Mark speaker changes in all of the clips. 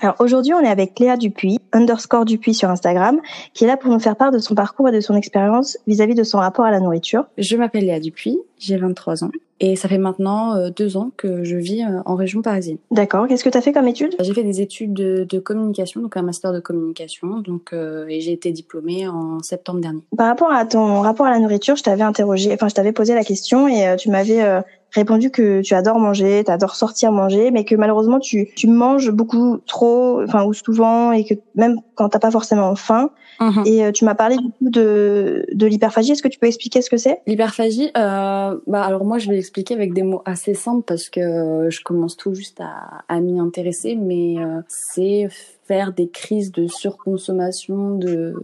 Speaker 1: Alors aujourd'hui, on est avec Léa Dupuis, underscore Dupuis sur Instagram, qui est là pour nous faire part de son parcours et de son expérience vis-à-vis de son rapport à la nourriture.
Speaker 2: Je m'appelle Léa Dupuis, j'ai 23 ans et ça fait maintenant euh, deux ans que je vis euh, en région parisienne.
Speaker 1: D'accord. Qu'est-ce que tu as fait comme études
Speaker 2: J'ai fait des études de, de, communication, donc un master de communication, donc euh, et j'ai été diplômée en septembre dernier.
Speaker 1: Par rapport à ton rapport à la nourriture, je t'avais interrogé, enfin je t'avais posé la question et tu m'avais répondu que tu adores manger, tu adores sortir manger, mais que malheureusement tu, tu manges beaucoup trop, enfin ou souvent, et que même quand t'as pas forcément faim. Mhm. Et euh, tu m'as parlé du coup de, de l'hyperphagie. Est-ce que tu peux expliquer ce que c'est?
Speaker 2: L'hyperphagie, euh, bah alors moi je vais l'expliquer avec des mots assez simples parce que euh, je commence tout juste à, à m'y intéresser, mais euh, c'est faire des crises de surconsommation de,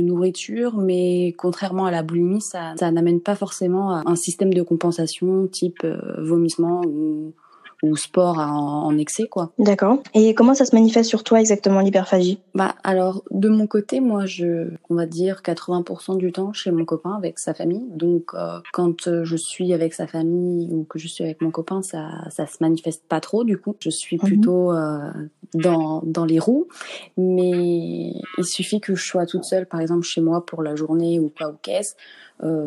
Speaker 2: nourriture, mais contrairement à la boulimie, ça, ça n'amène pas forcément à un système de compensation type euh, vomissement ou ou sport en, excès quoi.
Speaker 1: D'accord. Et comment ça se manifeste sur toi exactement l'hyperphagie?
Speaker 2: Bah alors de mon côté, moi je on va dire 80% du temps chez mon copain avec sa famille. Donc euh, quand euh, je suis avec sa famille ou que je suis avec mon copain, ça ça se manifeste pas trop du coup. Je suis mhm. plutôt euh, dans dans les roues, mais il suffit que je sois toute seule par exemple chez moi pour la journée ou quoi ou qu'est-ce,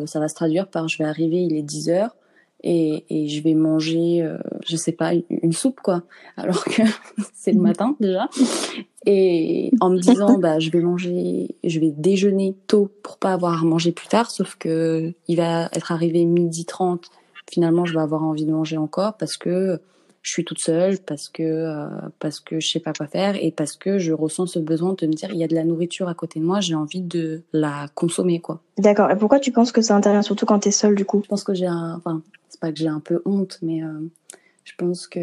Speaker 2: ça va se traduire par je vais arriver, il est 10 heures et, et je vais manger, euh, je sais pas, une soupe quoi, alors que c'est le matin déjà. Et en me disant, bah, je vais manger, je vais déjeuner tôt pour pas avoir à manger plus tard, sauf que il va être arrivé midi 30. Finalement, je vais avoir envie de manger encore parce que je suis toute seule parce que euh, parce que je sais pas quoi faire et parce que je ressens ce besoin de me dire il y a de la nourriture à côté de moi, j'ai envie de la consommer quoi.
Speaker 1: D'accord. Et pourquoi tu penses que ça intervient surtout quand tu es seule du coup?
Speaker 2: Je pense que j'ai un enfin, pas que j'ai un peu honte mais euh, je pense que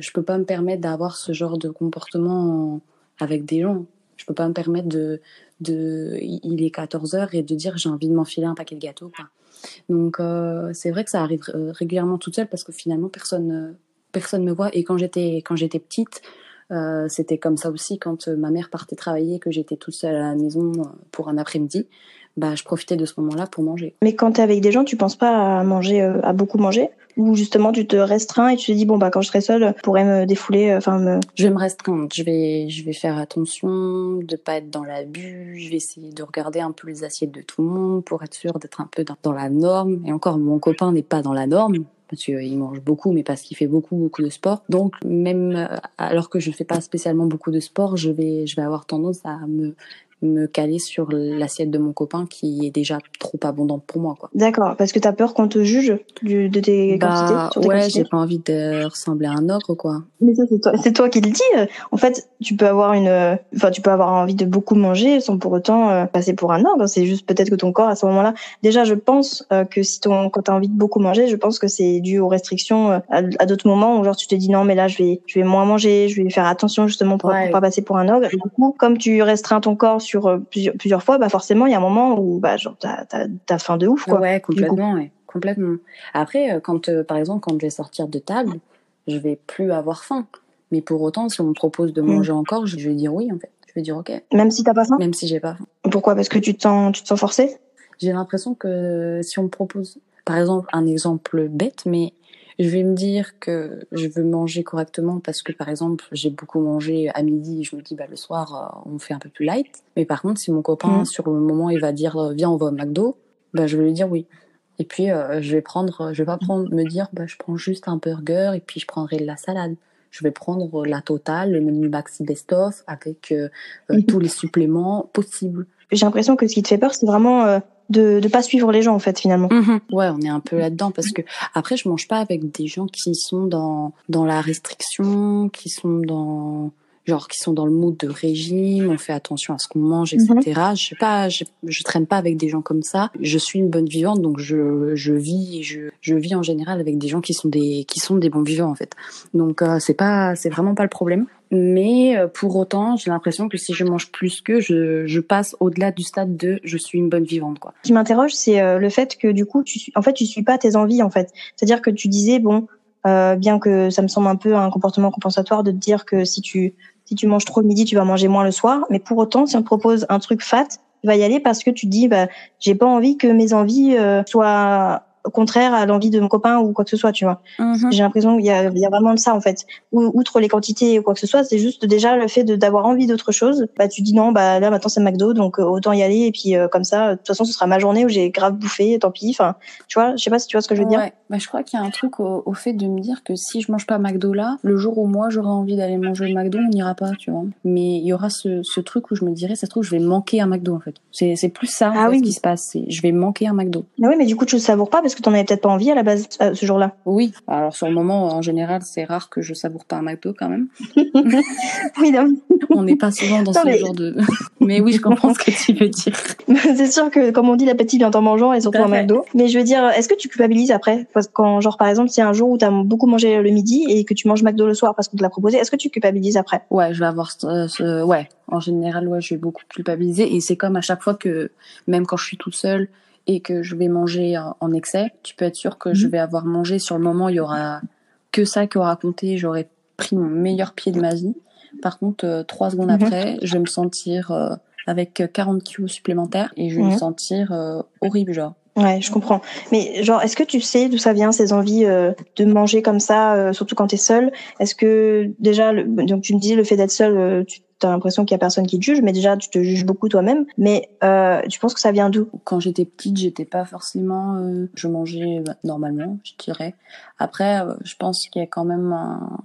Speaker 2: je peux pas me permettre d'avoir ce genre de comportement avec des gens. Je peux pas me permettre de de il est 14 heures et de dire j'ai envie de m'enfiler un paquet de gâteaux. Donc euh, c'est vrai que ça arrive régulièrement toute seule parce que finalement personne personne me voit. Et quand j'étais quand j'étais petite, euh, c'était comme ça aussi quand euh, ma mère partait travailler, que j'étais toute seule à la maison euh, pour un après-midi. Bah, je profitais de ce moment-là pour manger.
Speaker 1: Mais quand tu es avec des gens, tu penses pas à manger, à beaucoup manger? Ou justement tu te restreins et tu te dis, bon, bah, quand je serai seule, je pourrais me défouler, enfin me...
Speaker 2: Je vais me restreindre, je vais, je vais faire attention de pas être dans l'abus, je vais essayer de regarder un peu les assiettes de tout le monde pour être sûre d'être un peu dans la norme. Et encore, mon copain n'est pas dans la norme, parce qu'il mange beaucoup, mais parce qu'il fait beaucoup, beaucoup de sport. Donc, même euh, alors que je fais pas spécialement beaucoup de sport, je vais, je vais avoir tendance à me me caler sur l'assiette de mon copain qui est déjà trop abondante pour moi quoi.
Speaker 1: D'accord, parce que tu as peur qu'on te juge du, de tes
Speaker 2: bah,
Speaker 1: quantités
Speaker 2: Ouais, j'ai pas envie de ressembler à un ogre quoi.
Speaker 1: Mais ça c'est toi, c'est toi qui le dis. En fait, tu peux avoir une enfin tu peux avoir envie de beaucoup manger sans pour autant euh, passer pour un ogre, c'est juste peut-être que ton corps à ce moment-là, déjà je pense euh, que si ton quand tu as envie de beaucoup manger, je pense que c'est dû aux restrictions euh, à, d'autres moments où genre tu te dis non mais là je vais je vais moins manger, je vais faire attention justement pour, pour pas passer pour un ogre. Et du coup, comme tu restreins ton corps sur euh, plusieurs, plusieurs fois, bah forcément, il y a un moment où bah, genre, t'as, as, faim de ouf. Quoi,
Speaker 2: ouais, complètement, ouais, complètement. Après, euh, quand, euh, par exemple, quand je vais sortir de table, je vais plus avoir faim. Mais pour autant, si on me propose de mm. manger encore, je vais dire oui, en fait. Je vais dire ok.
Speaker 1: Même si t'as pas faim?
Speaker 2: Même si j'ai pas faim.
Speaker 1: Pourquoi? Parce que tu te sens, tu te sens forcé
Speaker 2: J'ai l'impression que si on me propose, par exemple, un exemple bête, mais je vais me dire que je veux manger correctement parce que par exemple j'ai beaucoup mangé à midi je me dis bah le soir euh, on fait un peu plus light mais par contre si mon copain mm. sur le moment il va dire euh, viens on va au McDo bah je vais lui dire oui et puis euh, je vais prendre je vais pas prendre me dire bah je prends juste un burger et puis je prendrai de la salade je vais prendre la totale le menu maxi best of avec mm-hmm. tous les suppléments possibles
Speaker 1: j'ai l'impression que ce qui te fait peur c'est vraiment de ne pas suivre les gens en fait finalement.
Speaker 2: Mhm. Ouais, on est un peu là-dedans parce que après je mange pas avec des gens qui sont dans dans la restriction, qui sont dans genre qui sont dans le mood de régime, on fait attention à ce qu'on mange, etc. Mhm. Je sais pas, je, je, traîne pas avec des gens comme ça. Je suis une bonne vivante, donc je, je vis, je, je vis en général avec des gens qui sont des qui sont des bons vivants en fait. Donc euh, c'est pas, c'est vraiment pas le problème. Mais euh, pour autant, j'ai l'impression que si je mange plus que, je, je passe au-delà du stade de je suis une bonne vivante. Quoi.
Speaker 1: Ce qui m'interroge, c'est euh, le fait que du coup, tu, en fait, tu suis pas tes envies. En fait, c'est-à-dire que tu disais bon, euh, bien que ça me semble un peu un comportement compensatoire de te dire que si tu si tu manges trop le midi, tu vas manger moins le soir. Mais pour autant, si on te propose un truc fat, tu vas y aller parce que tu dis bah j'ai pas envie que mes envies soient contraire à l'envie de mon copain ou quoi que ce soit, tu vois. Mhm. J'ai l'impression qu'il y y a vraiment de ça en fait. outre les quantités ou quoi que ce soit, c'est juste déjà le fait d'avoir envie d'autre chose. Bah tu dis non, bah là maintenant c'est McDo, donc euh, autant y aller et puis euh, comme ça, de toute façon ce sera ma journée où j'ai grave bouffé, tant pis. Enfin, tu vois, je sais pas si tu vois ce que je veux dire.
Speaker 2: Bah je crois qu'il y a un truc au, au, fait de me dire que si je mange pas McDo là, le jour où moi j'aurai envie d'aller manger le McDo, on n'ira pas, tu vois. Mais il y aura ce, ce truc où je me dirais, ça se trouve je vais manquer un McDo en fait. C'est plus ça ah oui. ce qui se passe. Je vais manquer un McDo.
Speaker 1: Ah oui, mais du coup tu le savoures pas parce que t'en avais peut-être pas envie à la base ce jour-là?
Speaker 2: Oui. Alors sur le moment, en général, c'est rare que je savoure pas un McDo quand même.
Speaker 1: oui, non.
Speaker 2: On n'est pas souvent dans ce genre de. mais oui, je comprends ce que tu veux dire.
Speaker 1: c'est sûr que comme on dit, l'appétit vient en mangeant et surtout un McDo. Mais je veux dire, est-ce que tu culpabilises après? Parce quand genre par exemple, si un jour où tu as beaucoup mangé le midi et que tu manges McDo le soir parce qu'on te l'a proposé, est-ce que tu culpabilises après?
Speaker 2: Ouais, je vais avoir ce... ouais. En général, ouais, je vais beaucoup culpabiliser et c'est comme à chaque fois que même quand je suis toute seule et que je vais manger en excès, tu peux être sûr que je mhm. vais avoir mangé sur le moment, il y aura que ça qui aura compté, j'aurai pris mon meilleur pied de ma vie. Par contre, euh, trois secondes mhm. après, je vais me sentir euh, avec 40 kilos supplémentaires et je vais me mhm. sentir euh, horrible, genre.
Speaker 1: Ouais, je comprends. Mais genre, est-ce que tu sais d'où ça vient ces envies de manger comme ça, surtout quand tu es seule? Est-ce que déjà, donc tu me dis le fait d'être seule, tu as l'impression qu'il y a personne qui te juge, mais déjà tu te juges beaucoup toi-même. Mais euh, tu penses que ça vient d'où?
Speaker 2: Quand j'étais petite, j'étais pas forcément. Euh, je mangeais bah, normalement, je dirais. Après, euh, je pense qu'il y a quand même un.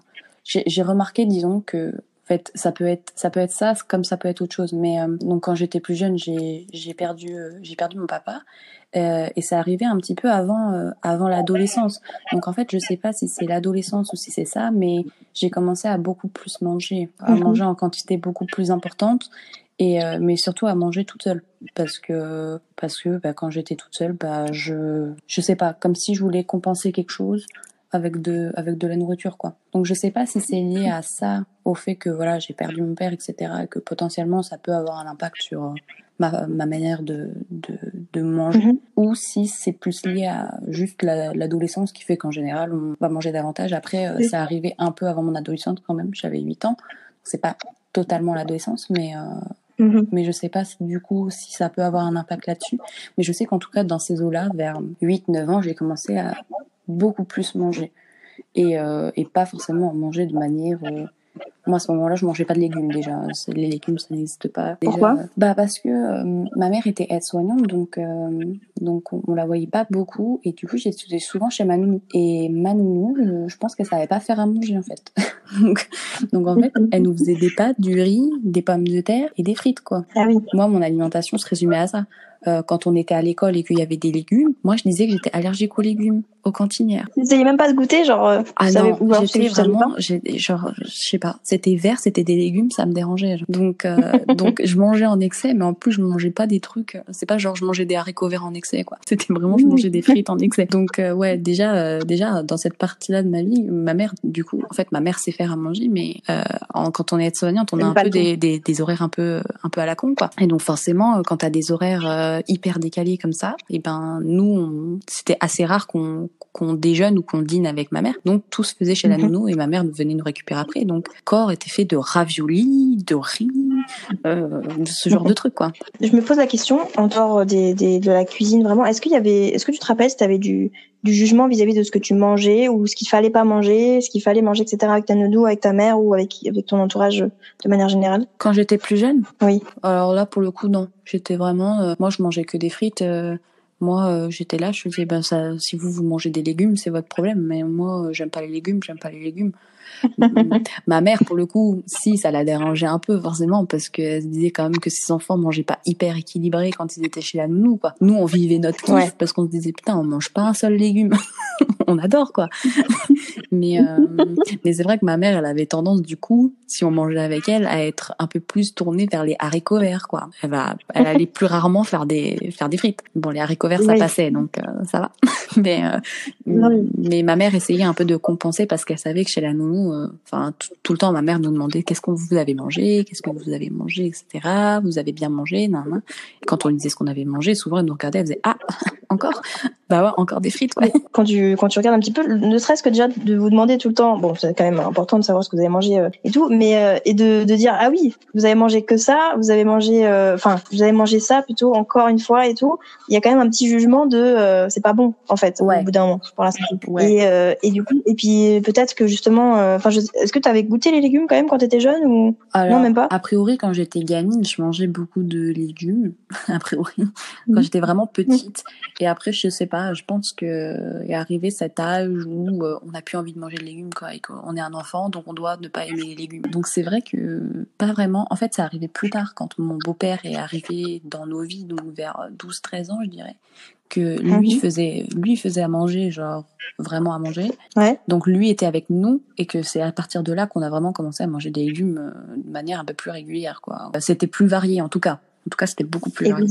Speaker 2: J'ai remarqué, disons que en fait, ça peut être ça peut être ça comme ça peut être autre chose. Mais euh, donc quand j'étais plus jeune, j'ai perdu euh, j'ai perdu mon papa euh, et ça arrivait un petit peu avant euh, avant l'adolescence. Donc en fait, je sais pas si c'est l'adolescence ou si c'est ça, mais j'ai commencé à beaucoup plus manger, à mhm. manger en quantité beaucoup plus importante et mais surtout à manger toute seule parce que parce que bah, quand j'étais toute seule, bah je je sais pas, comme si je voulais compenser quelque chose avec de avec de la nourriture quoi. Donc je sais pas si c'est lié à ça, au fait que voilà j'ai perdu mon père etc et que potentiellement ça peut avoir un impact sur euh, ma, ma manière de, de, de manger mhm. ou si c'est plus lié à juste l'adolescence qui fait qu'en général on va manger davantage. Après euh, ça arrivait un peu avant mon adolescence quand même, j'avais 8 ans. C'est pas totalement l'adolescence mais euh, mhm. Mais je sais pas si du coup si ça peut avoir un impact là-dessus. Mais je sais qu'en tout cas dans ces eaux-là, vers 8-9 ans, j'ai commencé à beaucoup plus manger et, euh, et pas forcément manger de manière euh, moi, à ce moment-là, je mangeais pas de légumes déjà. Les légumes, ça n'existe pas.
Speaker 1: Pourquoi?
Speaker 2: Bah parce que euh, ma mère était aide-soignante, donc euh, donc on, la voyait pas beaucoup, et du coup j'étais souvent chez ma nounou. Et ma nounou, je, pense qu'elle savait pas faire à manger en fait. donc, donc en fait, elle nous faisait des pâtes, du riz, des pommes de terre et des frites quoi.
Speaker 1: Ah oui.
Speaker 2: Moi, mon alimentation se résumait à ça. Euh, quand on était à l'école et qu'il y avait des légumes, moi je disais que j'étais allergique aux légumes, aux cantinières.
Speaker 1: Vous n'essayez même pas de goûter, genre euh,
Speaker 2: Ah non, j'étais vraiment, genre, je sais pas, c'était vert, c'était des légumes, ça me dérangeait. Donc, euh, donc je mangeais en excès, mais en plus je mangeais pas des trucs. C'est pas genre je mangeais des haricots verts en excès, quoi. C'était vraiment je mangeais des frites en excès. Donc ouais, déjà, déjà dans cette partie-là de ma vie, ma mère, du coup, en fait, ma mère sait faire à manger, mais en, quand on est aide-soignante, on a un peu des, des, des, horaires un peu, un peu à la con, quoi. Et donc forcément, quand t'as des horaires euh, hyper décalé comme ça, et ben nous, c'était assez rare qu'on qu'on déjeune ou qu'on dîne avec ma mère. Donc tout se faisait chez la mhm. nounou et ma mère venait nous récupérer après. Donc corps était fait de raviolis, de riz, euh, ce genre de trucs quoi.
Speaker 1: Je me pose la question en dehors des, des, de la cuisine vraiment. Est-ce qu'il y avait, est-ce que tu te rappelles si tu avais du du jugement vis-à-vis de ce que tu mangeais ou ce qu'il fallait pas manger, ce qu'il fallait manger, etc. avec ta nounou, avec ta mère ou avec avec ton entourage de manière générale
Speaker 2: Quand j'étais plus jeune
Speaker 1: Oui.
Speaker 2: Alors là pour le coup non. J'étais vraiment, euh, moi je mangeais que des frites. Euh, moi, euh, j'étais là, je disais, ben ça, si vous vous mangez des légumes, c'est votre problème. Mais moi, j'aime pas les légumes, j'aime pas les légumes. Ma mère, pour le coup, si, ça la dérangeait un peu, forcément, parce qu'elle se disait quand même que ses enfants mangeaient pas hyper équilibré quand ils étaient chez la nounou, quoi. Nous, on vivait notre kiff parce qu'on se disait, putain, on mange pas un seul légume. on adore quoi. mais euh, mais c'est vrai que ma mère, elle avait tendance du coup, si on mangeait avec elle, à être un peu plus tournée vers les haricots verts quoi. Elle va, elle allait plus rarement faire des faire des frites. Bon, les haricots verts ça passait donc euh, ça va. mais mais ma mère essayait un peu de compenser parce qu'elle savait que chez la nounou, enfin tout le temps, ma mère nous demandait qu'est-ce que vous avez mangé, qu'est-ce que vous avez mangé, etc. Vous avez bien mangé, nan, nan. Et quand on lui disait ce qu'on avait mangé, souvent elle nous regardait, elle faisait ah encore? Bah ouais, encore des frites quoi.
Speaker 1: Quand tu quand tu regardes un petit peu, ne serait-ce que déjà de vous demander tout le temps, bon c'est quand même important de savoir ce que vous avez mangé euh, et tout, mais euh, et de, de dire ah oui vous avez mangé que ça, vous avez mangé, euh, enfin vous avez mangé ça plutôt encore une fois et tout. Il y a quand même un petit jugement de c'est pas bon en fait au bout d'un moment pour la santé. Et et du coup et puis peut-être que justement, enfin est-ce que tu avais goûté les légumes quand même quand tu étais jeune ou? Non même pas?
Speaker 2: A priori quand j'étais gamine, je mangeais beaucoup de légumes a priori quand j'étais vraiment petite. Et après je sais pas je pense que est arrivé cet âge où euh, on n'a plus envie de manger de légumes quoi, et qu'on est un enfant, donc on doit ne pas aimer les légumes. Donc c'est vrai que pas vraiment. En fait, c'est arrivé plus tard quand mon beau-père est arrivé dans nos vies, donc vers 12-13 ans, je dirais que lui mhm. faisait lui faisait à manger genre vraiment à manger
Speaker 1: ouais.
Speaker 2: donc lui était avec nous et que c'est à partir de là qu'on a vraiment commencé à manger des légumes euh, de manière un peu plus régulière quoi c'était plus varié en tout cas en tout cas, c'était beaucoup plus.
Speaker 1: Et vous,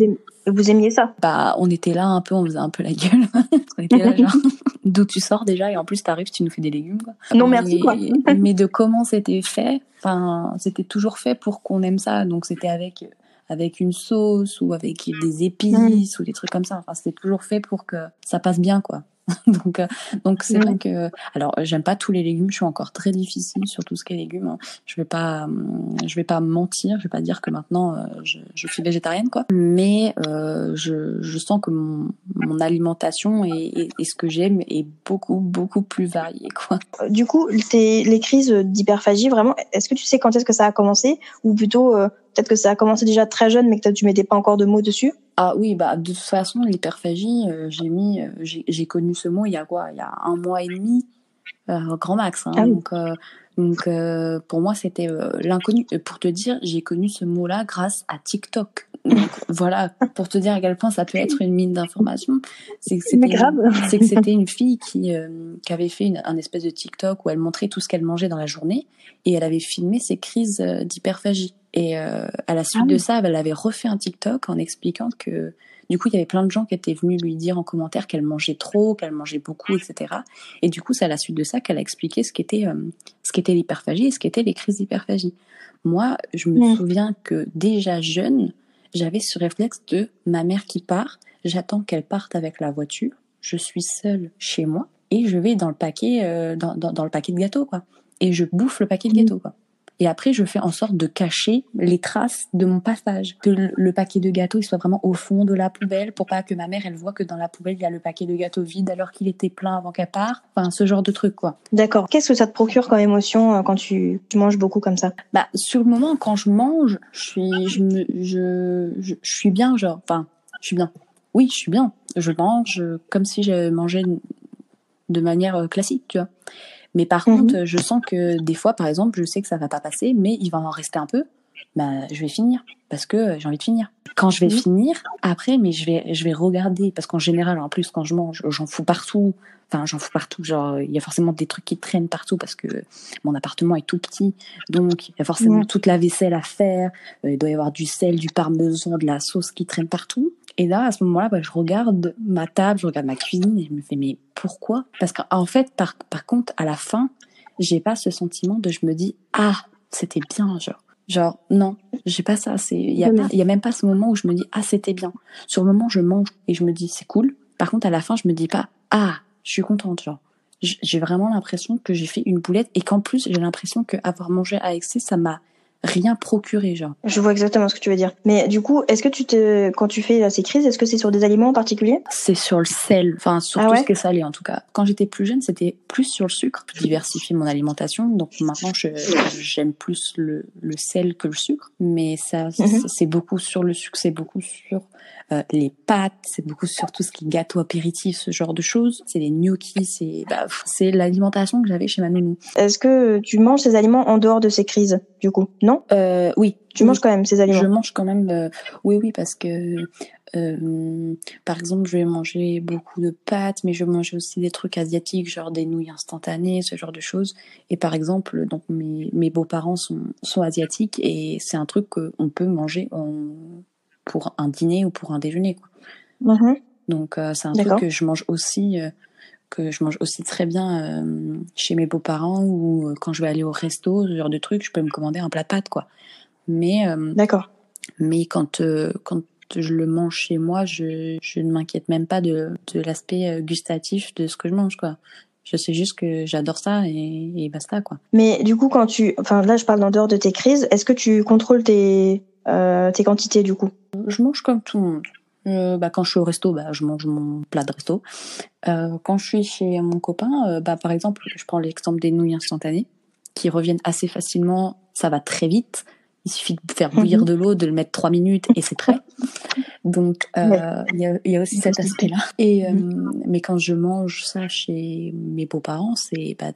Speaker 1: vous, aimiez ça?
Speaker 2: Bah, on était là un peu, on faisait un peu la gueule. on était là genre, d'où tu sors déjà et en plus t'arrives, tu nous fais des légumes. Quoi.
Speaker 1: Non, merci quoi.
Speaker 2: mais de comment c'était fait, enfin, c'était toujours fait pour qu'on aime ça. Donc c'était avec avec une sauce ou avec des épices mm. ou des trucs comme ça. Enfin, c'était toujours fait pour que ça passe bien, quoi. donc euh, donc c'est vrai que alors j'aime pas tous les légumes je suis encore très difficile sur tout ce qui est légumes hein. je vais pas hum, je vais pas mentir je vais pas dire que maintenant euh, je, je, suis végétarienne quoi. Mais euh, je, je sens que mon, mon alimentation et, et, ce que j'aime est beaucoup beaucoup plus varié quoi.
Speaker 1: Du coup les crises d'hyperphagie vraiment est-ce que tu sais quand est-ce que ça a commencé? Ou plutôt peut-être que ça a commencé déjà très jeune mais que tu mettais pas encore de mots dessus?
Speaker 2: Ah oui, bah de toute façon, l'hyperphagie, euh, j'ai mis, euh, j'ai connu ce mot il y a quoi? Il y a un mois et demi, euh, grand max. Hein, ah Donc, donc pour moi, c'était l'inconnu. Pour te dire, j'ai connu ce mot-là grâce à TikTok. Donc, voilà, pour te dire à quel point ça peut être une mine d'informations. C'est que c'était, c'est que c'était une fille qui, qui avait fait une, un espèce de TikTok où elle montrait tout ce qu'elle mangeait dans la journée et elle avait filmé ses crises d'hyperphagie. Et euh, à la suite ah de ça, elle avait refait un TikTok en expliquant que du coup, il y avait plein de gens qui étaient venus lui dire en commentaire qu'elle mangeait trop, qu'elle mangeait beaucoup, etc. Et du coup, c'est à la suite de ça qu'elle a expliqué ce qu'était euh, ce qu'était l'hyperphagie et ce qu'étaient les crises d'hyperphagie. Moi, je me souviens que déjà jeune, j'avais ce réflexe de ma mère qui part, j'attends qu'elle parte avec la voiture, je suis seule chez moi et je vais dans le paquet euh, dans, dans, dans, le paquet de gâteaux quoi. Et je bouffe le paquet de gâteaux quoi. Et après, je fais en sorte de cacher les traces de mon passage, que le, paquet de gâteaux il soit vraiment au fond de la poubelle, pour pas que ma mère elle voit que dans la poubelle il y a le paquet de gâteaux vide alors qu'il était plein avant qu'elle parte. Enfin, ce genre de truc quoi.
Speaker 1: D'accord. Qu'est-ce que ça te procure comme émotion euh, quand tu, tu manges beaucoup comme ça?
Speaker 2: Bah, sur le moment, quand je mange, je suis, je me, je, je, je suis bien, genre, enfin, je suis bien. Oui, je suis bien. Je mange comme si je mangeais de manière euh, classique, tu vois. Mais par mhm. contre, je sens que des fois, par exemple, je sais que ça va pas passer, mais il va en rester un peu. Bah, je vais finir parce que j'ai envie de finir. Quand je vais mhm. finir, après, mais je vais, je vais regarder parce qu'en général, en plus, quand je mange, j'en fous partout. Enfin, j'en fous partout. Genre, il y a forcément des trucs qui traînent partout parce que mon appartement est tout petit, donc il y a forcément toute la vaisselle à faire. Euh, il doit y avoir du sel, du parmesan, de la sauce qui traîne partout. Et là, à ce moment-là, bah, je regarde ma table, je regarde ma cuisine et je me fais mais pourquoi? Parce qu'en fait, par, par contre, à la fin, j'ai pas ce sentiment de je me dis ah c'était bien genre. Genre non j'ai pas ça c'est il y a y a même pas ce moment où je me dis ah c'était bien. Sur le moment je mange et je me dis c'est cool. Par contre à la fin je me dis pas ah je suis contente genre. J'ai vraiment l'impression que j'ai fait une boulette et qu'en plus j'ai l'impression que avoir mangé à excès ça m'a rien procuré, genre.
Speaker 1: Je vois exactement ce que tu veux dire. Mais du coup, est-ce que tu te, quand tu fais ces crises, est-ce que c'est sur des aliments en particulier?
Speaker 2: C'est sur le sel, enfin sur ah tout ce qui est salé en tout cas. Quand j'étais plus jeune, c'était plus sur le sucre. Je diversifie mon alimentation, donc maintenant j'aime plus le, le, sel que le sucre. Mais ça, mhm. c'est beaucoup sur le sucre, c'est beaucoup sur euh, les pâtes, c'est beaucoup sur tout ce qui est gâteau apéritif, ce genre de choses. C'est les gnocchis, c'est bah, c'est l'alimentation que j'avais chez ma nounou.
Speaker 1: Est-ce que tu manges ces aliments en dehors de ces crises du coup, non?
Speaker 2: Euh, Oui.
Speaker 1: Tu manges quand même ces aliments?
Speaker 2: Je mange quand même, euh, oui, oui, parce que, euh, par exemple, je vais manger beaucoup de pâtes, mais je vais manger aussi des trucs asiatiques, genre des nouilles instantanées, ce genre de choses. Et par exemple, donc mes, mes beaux-parents sont, sont asiatiques et c'est un truc qu'on peut manger en, pour un dîner ou pour un déjeuner. Quoi.
Speaker 1: Mhm.
Speaker 2: Donc euh, c'est un truc que je mange aussi, euh, que je mange aussi très bien euh, chez mes beaux-parents ou euh, quand je vais aller au resto, ce genre de truc, je peux me commander un plat de pâtes quoi. Mais euh,
Speaker 1: D'accord.
Speaker 2: mais quand euh, quand je le mange chez moi, je je ne m'inquiète même pas de de l'aspect gustatif de ce que je mange quoi. Je sais juste que j'adore ça et, et basta quoi.
Speaker 1: Mais du coup, quand tu, enfin là, je parle en dehors de tes crises. Est-ce que tu contrôles tes tes quantités du coup
Speaker 2: Je mange comme tout le monde. Euh, bah, quand je suis au resto, bah, je mange mon plat de resto. Euh, quand je suis chez mon copain, euh, bah, par exemple, je prends l'exemple des nouilles instantanées qui reviennent assez facilement. Ça va très vite. Il suffit de faire bouillir
Speaker 1: Mhm.
Speaker 2: de l'eau, de le mettre trois minutes et c'est prêt. Donc euh,
Speaker 1: Ouais.
Speaker 2: il y, a, il y a aussi cet aspect-là. Et euh, mais quand je mange ça chez mes beaux-parents, c'est bah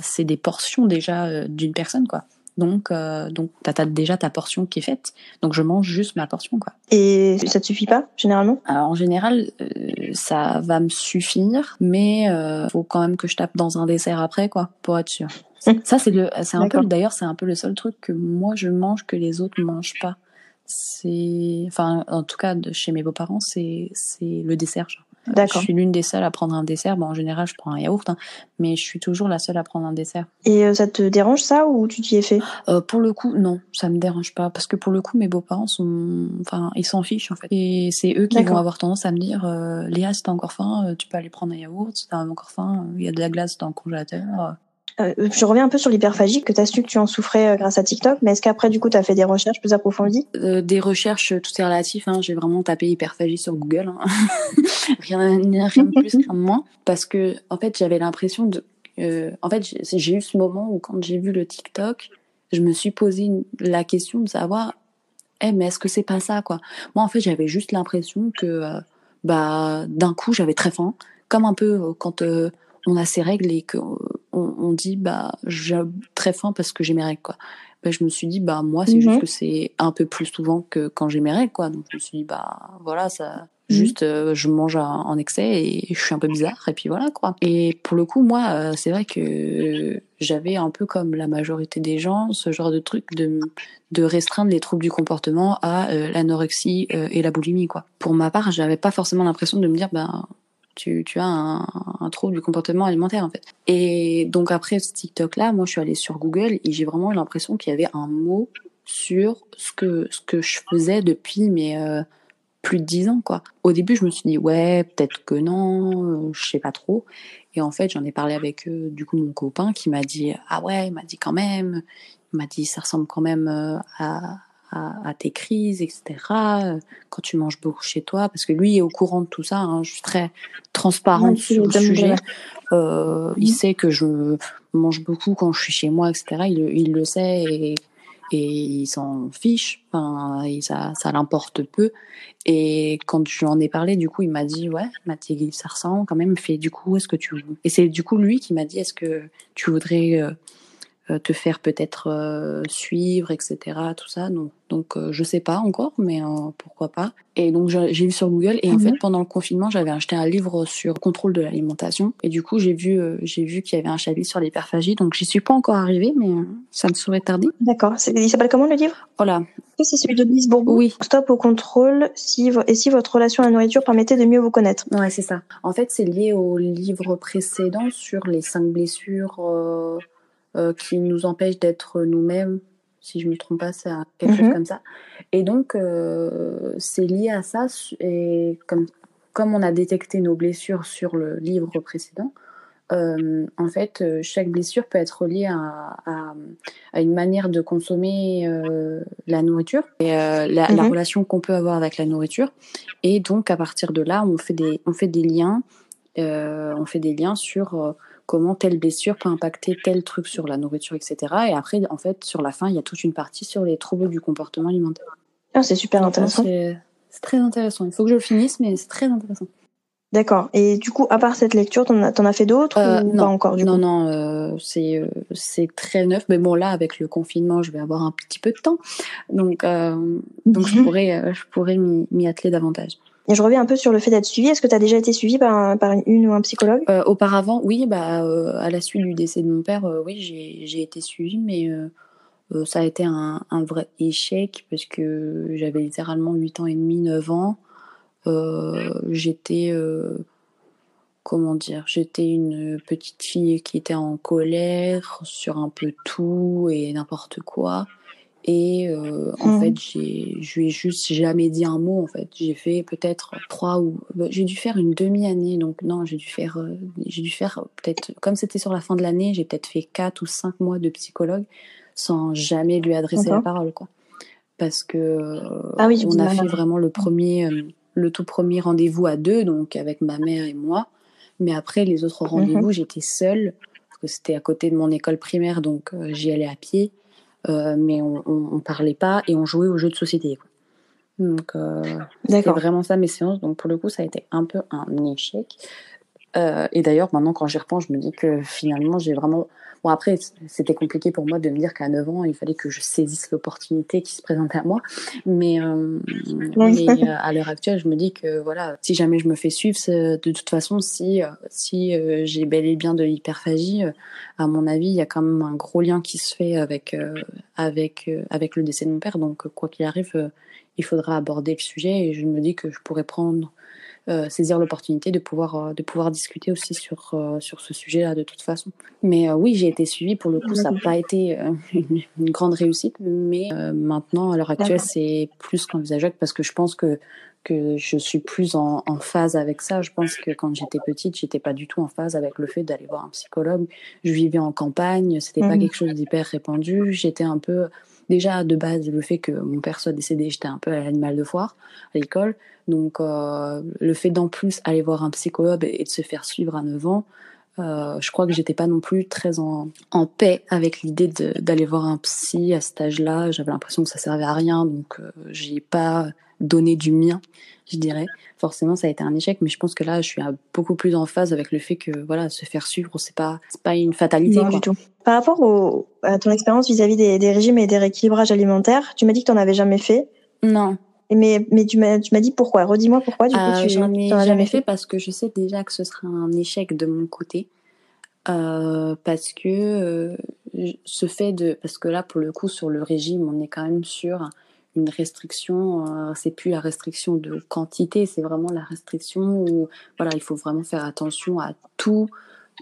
Speaker 2: c'est des portions déjà euh, d'une personne quoi. Donc euh, donc t'as, t'as déjà ta portion qui est faite. Donc je mange juste ma portion quoi.
Speaker 1: Et ça te suffit pas généralement?
Speaker 2: Alors, en général, euh, ça va me suffire, mais euh, faut quand même que je tape dans un dessert après, quoi, pour être sûr. Ça, c'est le, c'est un peu, d'ailleurs, c'est un peu le seul truc que moi je mange que les autres mangent pas. C'est, enfin, en tout cas, de chez mes beaux-parents, c'est, c'est le dessert. genre. Je
Speaker 1: D'accord.
Speaker 2: suis l'une des seules à prendre un dessert. Bon, en général, je prends un yaourt, hein, mais je suis toujours la seule à prendre un dessert.
Speaker 1: Et euh, ça te dérange ça ou tu t'y es fait?
Speaker 2: Euh, pour le coup, non, ça me dérange pas parce que pour le coup, mes beaux-parents sont, enfin, ils s'en fichent en fait. Et c'est eux qui vont avoir tendance à me dire, euh, Léa, si t'as encore faim, euh, tu peux aller prendre un yaourt. Si t'as encore faim, euh, il y a de la glace dans le congélateur.
Speaker 1: Euh, Je reviens un peu sur l'hyperphagie que tu as su que tu en souffrais euh, grâce à TikTok, mais est-ce qu'après du coup tu as fait des recherches plus approfondies?
Speaker 2: Euh, des recherches, euh, tout est relatif. Hein. J'ai vraiment tapé hyperphagie sur Google. hein. rien, rien de plus, rien de moins. Parce que, en fait, j'avais l'impression de. euh, en fait, j'ai eu ce moment où, quand j'ai vu le TikTok, je me suis posé la question de savoir, eh, mais est-ce que c'est pas ça, quoi? Moi, en fait, j'avais juste l'impression que, bah, d'un coup, j'avais très faim. Comme un peu quand on a ses règles et qu'on on dit, bah, j'ai très faim parce que j'ai mes règles, quoi. Bah, je me suis dit, bah, moi, c'est
Speaker 1: Mhm.
Speaker 2: juste que c'est un peu plus souvent que quand j'ai mes règles, quoi. Donc, je me suis dit, bah, voilà, ça.
Speaker 1: Mhm.
Speaker 2: Juste, euh, je mange en excès et je suis un peu bizarre, et puis voilà, quoi. Et pour le coup, moi, euh, c'est vrai que j'avais un peu comme la majorité des gens, ce genre de truc de, de restreindre les troubles du comportement à euh, l'anorexie et la boulimie, quoi. Pour ma part, j'avais pas forcément l'impression de me dire, ben, tu, as un, un trouble du comportement alimentaire en fait. Et donc après ce TikTok là, moi je suis allée sur Google et j'ai vraiment l'impression qu'il y avait un mot sur ce que ce que je faisais depuis mes euh, plus de dix ans quoi. Au début je me suis dit ouais peut-être que non, euh, je sais pas trop. Et en fait j'en ai parlé avec euh, du coup mon copain qui m'a dit ah ouais il m'a dit quand même, il m'a dit ça ressemble quand même euh, à à, à tes crises, etc. euh, Quand tu manges beaucoup chez toi, parce que lui est au courant de tout ça. Hein, je suis très transparente
Speaker 1: tu
Speaker 2: sur le sujet. Euh, Il
Speaker 1: Mhm.
Speaker 2: sait que je mange beaucoup quand je suis chez moi, etc. Il, le- il le sait et, et il s'en fiche. Enfin, ça, ça l'importe peu. Et quand je lui en ai parlé, du coup, il m'a dit ouais, il m'a dit ça ressemble quand même. Fait du coup, est-ce que tu et c'est du coup lui qui m'a dit est-ce que tu voudrais euh, te faire peut-être euh, suivre, etc. Tout ça. Donc, donc euh, je sais pas encore, mais euh, pourquoi pas. Et donc j'ai vu sur Google et en
Speaker 1: Mhm.
Speaker 2: fait pendant le confinement j'avais acheté un livre sur le contrôle de l'alimentation et du coup j'ai vu euh, j'ai vu qu'il y avait un chapitre sur l'hyperphagie. Donc j'y suis pas encore arrivée, mais euh, ça ne saurait tarder.
Speaker 1: D'accord. Il s'appelle comment le livre?
Speaker 2: Voilà.
Speaker 1: C'est celui de Lise Bourbeau.
Speaker 2: Oui.
Speaker 1: Stop au contrôle si et si votre relation à la nourriture permettait de mieux vous connaître.
Speaker 2: Ouais, c'est ça. En fait, c'est lié au livre précédent sur les cinq blessures euh, euh, qui nous empêchent d'être nous-mêmes. Si je me trompe pas, c'est quelque
Speaker 1: Mhm.
Speaker 2: chose comme ça. Et donc, euh, c'est lié à ça. Et comme, comme on a détecté nos blessures sur le livre précédent, euh, en fait, euh, chaque blessure peut être liée à, à, à une manière de consommer euh, la nourriture et euh, la, la
Speaker 1: Mhm.
Speaker 2: relation qu'on peut avoir avec la nourriture. Et donc, à partir de là, on fait des, on fait des liens, euh, on fait des liens sur euh, comment telle blessure peut impacter tel truc sur la nourriture, etc. Et après, en fait, sur la fin, il y a toute une partie sur les troubles du comportement alimentaire.
Speaker 1: Ah, c'est super
Speaker 2: Donc,
Speaker 1: intéressant.
Speaker 2: C'est très intéressant. Il faut que je le finisse, mais c'est très intéressant.
Speaker 1: D'accord. Et du coup, à part cette lecture, t'en as, as fait d'autres
Speaker 2: euh,
Speaker 1: ou
Speaker 2: non,
Speaker 1: pas encore du
Speaker 2: Non,
Speaker 1: coup?
Speaker 2: non, euh, c'est euh, c'est très neuf. Mais bon, là, avec le confinement, je vais avoir un petit peu de temps, donc donc je pourrais euh, je pourrais m'y atteler davantage.
Speaker 1: Et je reviens un peu sur le fait d'être suivi. Est-ce que tu as déjà été suivi par, un- par une ou un psychologue?
Speaker 2: Euh, auparavant, oui, bah euh, à la suite du décès de mon père, euh, oui, j'ai été suivie, mais ça a été un, un vrai échec parce que j'avais littéralement 8 ans et demi, 9 ans. J'étais comment dire, j'étais une petite fille qui était en colère sur un peu tout et n'importe quoi. Et euh, en
Speaker 1: Mhm.
Speaker 2: fait, je lui ai juste jamais dit un mot. En fait, j'ai fait peut-être trois ou bah, j'ai dû faire une demi-année. Donc non, j'ai dû faire, euh, j'ai dû faire peut-être comme c'était sur la fin de l'année, j'ai peut-être fait quatre ou cinq mois de psychologue sans jamais lui adresser la parole, quoi. Parce que euh,
Speaker 1: Ah oui,
Speaker 2: on a fait vraiment le premier, le tout premier rendez-vous à deux, donc avec ma mère et moi. Mais après, les autres rendez-vous, j'étais seule, parce que c'était à côté de mon école primaire, donc j'y allais à pied. Euh, mais on, on parlait pas et on jouait aux jeux de société. Quoi. Donc, euh, c'était vraiment ça mes séances. Donc, pour le coup, ça a été un peu un échec. Euh, et d'ailleurs, maintenant, quand j'y repense, je me dis que finalement, j'ai vraiment. Bon, après, c'était compliqué pour moi de me dire qu'à 9 ans, il fallait que je saisisse l'opportunité qui se présentait à moi. Mais, euh,
Speaker 1: Oui.
Speaker 2: mais euh, à l'heure actuelle, je me dis que voilà, si jamais je me fais suivre, de toute façon, si, euh, si euh, j'ai bel et bien de l'hyperphagie, euh, à mon avis, il y a quand même un gros lien qui se fait avec, avec, avec le décès de mon père. Donc, quoi qu'il arrive, il faudra aborder le sujet et je me dis que je pourrais prendre saisir l'opportunité de pouvoir euh, de pouvoir discuter aussi sur euh, sur ce sujet-là de toute façon. Mais euh, oui, j'ai été suivie pour le coup, ça n'a pas été euh, une, une grande réussite, mais euh, maintenant à l'heure actuelle, c'est plus qu'envisageable parce que je pense que que je suis plus en, en phase avec ça. Je pense que quand j'étais petite, j'étais pas du tout en phase avec le fait d'aller voir un psychologue. Je vivais en campagne, c'était pas
Speaker 1: Mhm.
Speaker 2: quelque chose d'hyper répandu. J'étais un peu déjà de base le fait que mon père soit décédé, j'étais un peu à l'animal de foire à l'école. Donc euh, le fait d'en plus aller voir un psychologue et de se faire suivre à 9 ans, euh, je crois que j'étais pas non plus très en, en paix avec l'idée d'aller voir un psy à cet âge-là. J'avais l'impression que ça servait à rien, donc euh, j'ai pas donné du mien, je dirais. Forcément, ça a été un échec, mais je pense que là, je suis euh, beaucoup plus en phase avec le fait que voilà, se faire suivre, c'est pas c'est pas une fatalité.
Speaker 1: Non,
Speaker 2: quoi.
Speaker 1: du tout. Par rapport au, à ton expérience vis-à-vis des, des régimes et des rééquilibrages alimentaires, tu m'as dit que tu n'en avais jamais fait.
Speaker 2: Non,
Speaker 1: Mais, mais tu m'as tu m'as dit pourquoi? Redis-moi pourquoi, du coup,
Speaker 2: Euh,
Speaker 1: tu
Speaker 2: j'en ai
Speaker 1: t'en as
Speaker 2: jamais fait parce que je sais déjà que ce sera un échec de mon côté. Euh, parce que euh, ce fait de parce que là pour le coup sur le régime on est quand même sur une restriction euh, c'est plus la restriction de quantité c'est vraiment la restriction où voilà il faut vraiment faire attention à tout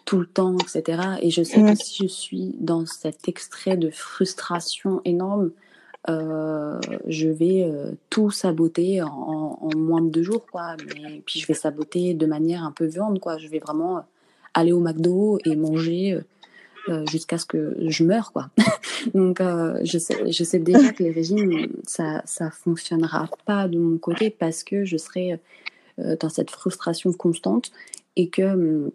Speaker 2: tout le temps etc et je sais que si je suis dans cet extrait de frustration énorme euh, je vais euh, tout saboter en, en- moins de deux jours quoi. Mais puis je vais saboter de manière un peu violente quoi. Je vais vraiment euh, aller au McDo et manger euh, jusqu'à ce que je meure quoi. Donc euh, je sais je sais déjà que les régimes ça ça fonctionnera pas de mon côté parce que je serai euh, dans cette frustration constante et que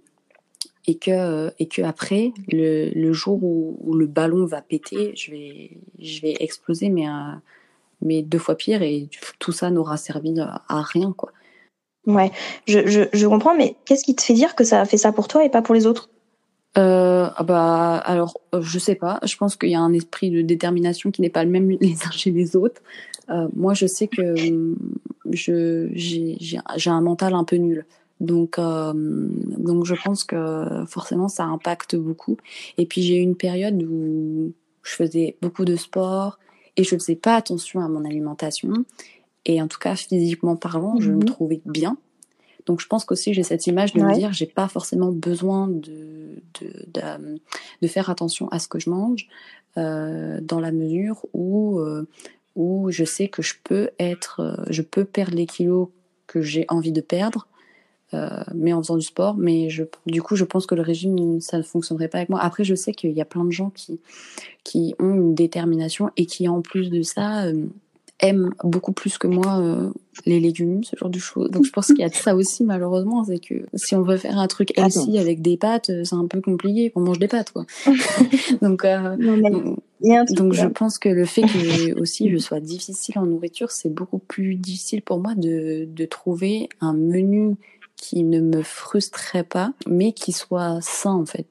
Speaker 2: et que et que après le, le jour où, le ballon va péter je vais je vais exploser mais mais deux fois pire et tout ça n'aura servi à, à rien quoi.
Speaker 1: Ouais, je, je, je comprends, mais qu'est-ce qui te fait dire que ça a fait ça pour toi et pas pour les autres?
Speaker 2: Euh, ah bah alors euh, je sais pas. Je pense qu'il y a un esprit de détermination qui n'est pas le même les uns chez les autres. Euh, moi je sais que hum, je j'ai un mental un peu nul. Donc euh, donc je pense que forcément ça impacte beaucoup. Et puis j'ai eu une période où je faisais beaucoup de sport et je faisais pas attention à mon alimentation. Et en tout cas physiquement parlant, je me
Speaker 1: Mhm.
Speaker 2: trouvais bien. Donc je pense qu'aussi j'ai cette image de me dire j'ai pas forcément besoin de, de, de, de faire attention à ce que je mange euh, dans la mesure où, euh, où je sais que je peux être euh, je peux perdre les kilos que j'ai envie de perdre euh, mais en faisant du sport. Mais je, du coup je pense que le régime ça ne fonctionnerait pas avec moi. Après je sais qu'il y a plein de gens qui, qui ont une détermination et qui en plus de ça euh, aiment beaucoup plus que moi euh, les légumes, ce genre de choses. Donc je pense qu'il y a de ça aussi malheureusement, c'est que si on veut faire un truc
Speaker 1: Ah
Speaker 2: healthy avec des pâtes, euh, c'est un peu compliqué. On mange des pâtes quoi. donc euh,
Speaker 1: Non, mais
Speaker 2: donc- je pense que le fait que aussi je sois difficile en nourriture, c'est beaucoup plus difficile pour moi de, de trouver un menu qui ne me frustrerait pas, mais qui soit sain en fait.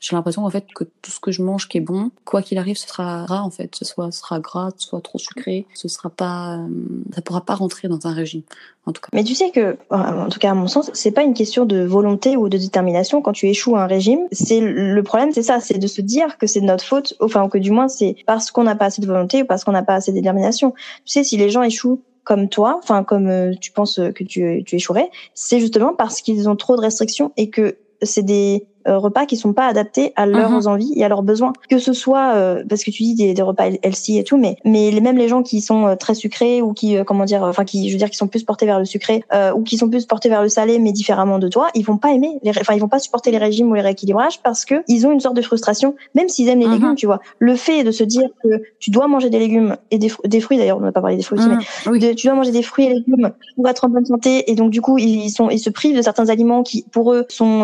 Speaker 2: J'ai l'impression en fait que tout ce que je mange qui est bon, quoi qu'il arrive, ce sera gras en fait. Ce soit, sera gras, ce soit trop sucré, ce sera pas, euh, ça pourra pas rentrer dans un régime. En tout cas.
Speaker 1: Mais tu sais que, en tout cas à mon sens, c'est pas une question de volonté ou de détermination quand tu échoues à un régime. C'est le problème, c'est ça, c'est de se dire que c'est de notre faute, enfin que du moins c'est parce qu'on n'a pas assez de volonté ou parce qu'on n'a pas assez de détermination. Tu sais, si les gens échouent comme toi, enfin comme euh, tu penses que tu, tu échouerais, c'est justement parce qu'ils ont trop de restrictions et que c'est des euh, repas qui sont pas adaptés à leurs mhm. envies et à leurs besoins. Que ce soit euh, parce que tu dis des, des, repas healthy et tout, mais mais les, même les gens qui sont euh, très sucrés ou qui comment dire, enfin qui je veux dire qui sont plus portés vers le sucré ou qui sont plus portés vers le salé mais différemment de toi, ils vont pas aimer, enfin ils vont pas supporter les régimes ou les rééquilibrages parce que ils ont une sorte de frustration, même s'ils aiment les mhm. légumes, tu vois. Le fait de se dire que tu dois manger des légumes et des, des fruits d'ailleurs, on n'a pas parlé des fruits aussi, mhm. mais tu dois manger des fruits et légumes pour être en bonne santé et donc du coup ils sont ils se privent de certains aliments qui pour eux sont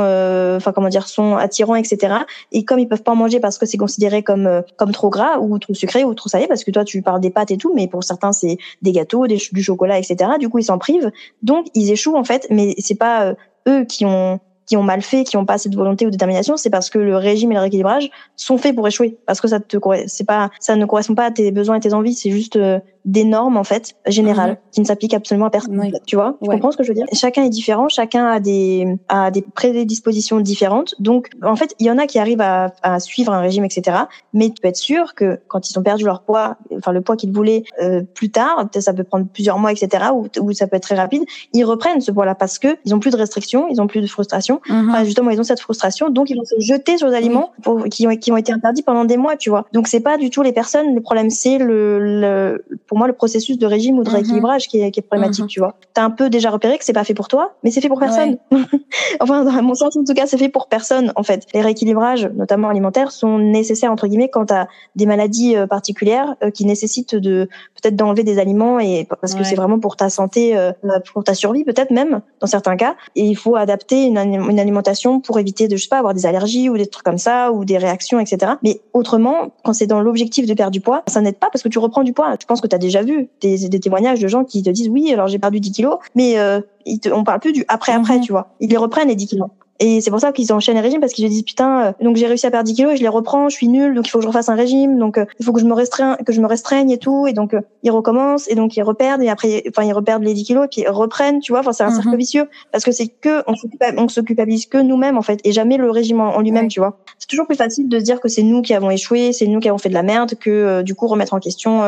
Speaker 1: enfin comment dire sont attirants, etc. Et comme ils peuvent pas en manger parce que c'est considéré comme euh, comme trop gras ou trop sucré ou trop salé, parce que toi tu parles des pâtes et tout, mais pour certains c'est des gâteaux, du chocolat, etc. Du coup ils s'en privent, donc ils échouent en fait. Mais c'est pas euh, eux qui ont qui ont mal fait, qui ont pas assez de volonté ou de détermination, c'est parce que le régime et le rééquilibrage sont faits pour échouer, parce que ça te c'est pas ça ne correspond pas à tes besoins et tes envies, c'est juste euh, des normes en fait générales mhm. qui ne s'appliquent absolument à personne. Tu vois, tu comprends ce que je veux dire? Chacun est différent, chacun a des a des prédispositions différentes. Donc en fait, il y en a qui arrivent à, à, suivre un régime, etc. Mais tu peux être sûr que quand ils ont perdu leur poids, enfin le poids qu'ils voulaient euh, plus tard, peut-être ça peut prendre plusieurs mois, etc. Ou, ou ça peut être très rapide, ils reprennent ce poids-là parce que ils ont plus de restrictions, ils ont plus de frustration. Mhm. Enfin, justement, ils ont cette frustration, donc ils vont se jeter sur des aliments pour, qui ont qui ont été interdits pendant des mois, tu vois. Donc c'est pas du tout les personnes. Le problème c'est le, le pour moi le processus de régime ou de mhm. rééquilibrage qui, est, qui est problématique, mhm. tu vois. T'as un peu déjà repéré que c'est pas fait pour toi, mais c'est fait pour personne. enfin, dans mon sens, en tout cas, c'est fait pour personne, en fait. Les rééquilibrages, notamment alimentaires, sont nécessaires, entre guillemets, quand t'as des maladies euh, particulières euh, qui nécessitent de, peut-être d'enlever des aliments et parce que c'est vraiment pour ta santé, euh, pour ta survie, peut-être même, dans certains cas. Et il faut adapter une, une alimentation pour éviter de, je sais pas, avoir des allergies ou des trucs comme ça ou des réactions, etc. Mais autrement, quand c'est dans l'objectif de perdre du poids, ça n'aide pas parce que tu reprends du poids. Je pense que tu as déjà vu des, des, témoignages de gens qui te disent oui, alors j'ai perdu 10 kilos, mais euh, ils te, on parle plus du après après, mhm. tu vois. Ils les reprennent les 10 kilos. Et c'est pour ça qu'ils enchaînent les régimes parce qu'ils se disent putain, euh, donc j'ai réussi à perdre 10 kilos et je les reprends, je suis nulle, donc il faut que je refasse un régime, donc euh, il faut que je me restreigne, que je me restreigne et tout, et donc euh, ils recommencent et donc ils reperdent et après, enfin ils reperdent les 10 kilos et puis ils reprennent, tu vois, enfin c'est un cercle mhm. vicieux parce que c'est que on se culpabilise que nous-mêmes en fait et jamais le régime en, lui-même, tu vois. C'est toujours plus facile de se dire que c'est nous qui avons échoué, c'est nous qui avons fait de la merde que du coup remettre en question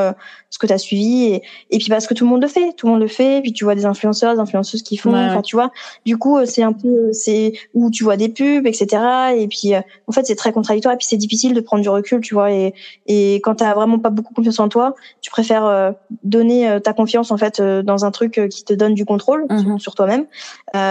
Speaker 1: ce que tu as suivi et, et puis parce que tout le monde le fait, tout le monde le fait, puis tu vois des influenceurs, des influenceuses qui font, enfin tu vois, du coup c'est un peu c'est où tu vois des pubs etc. Et puis, euh, en fait, c'est très contradictoire. Et puis, c'est difficile de prendre du recul, tu vois. Et, et quand t'as vraiment pas beaucoup confiance en toi, tu préfères euh, donner euh, ta confiance, en fait, dans un truc qui te donne du contrôle mhm. sur, toi-même,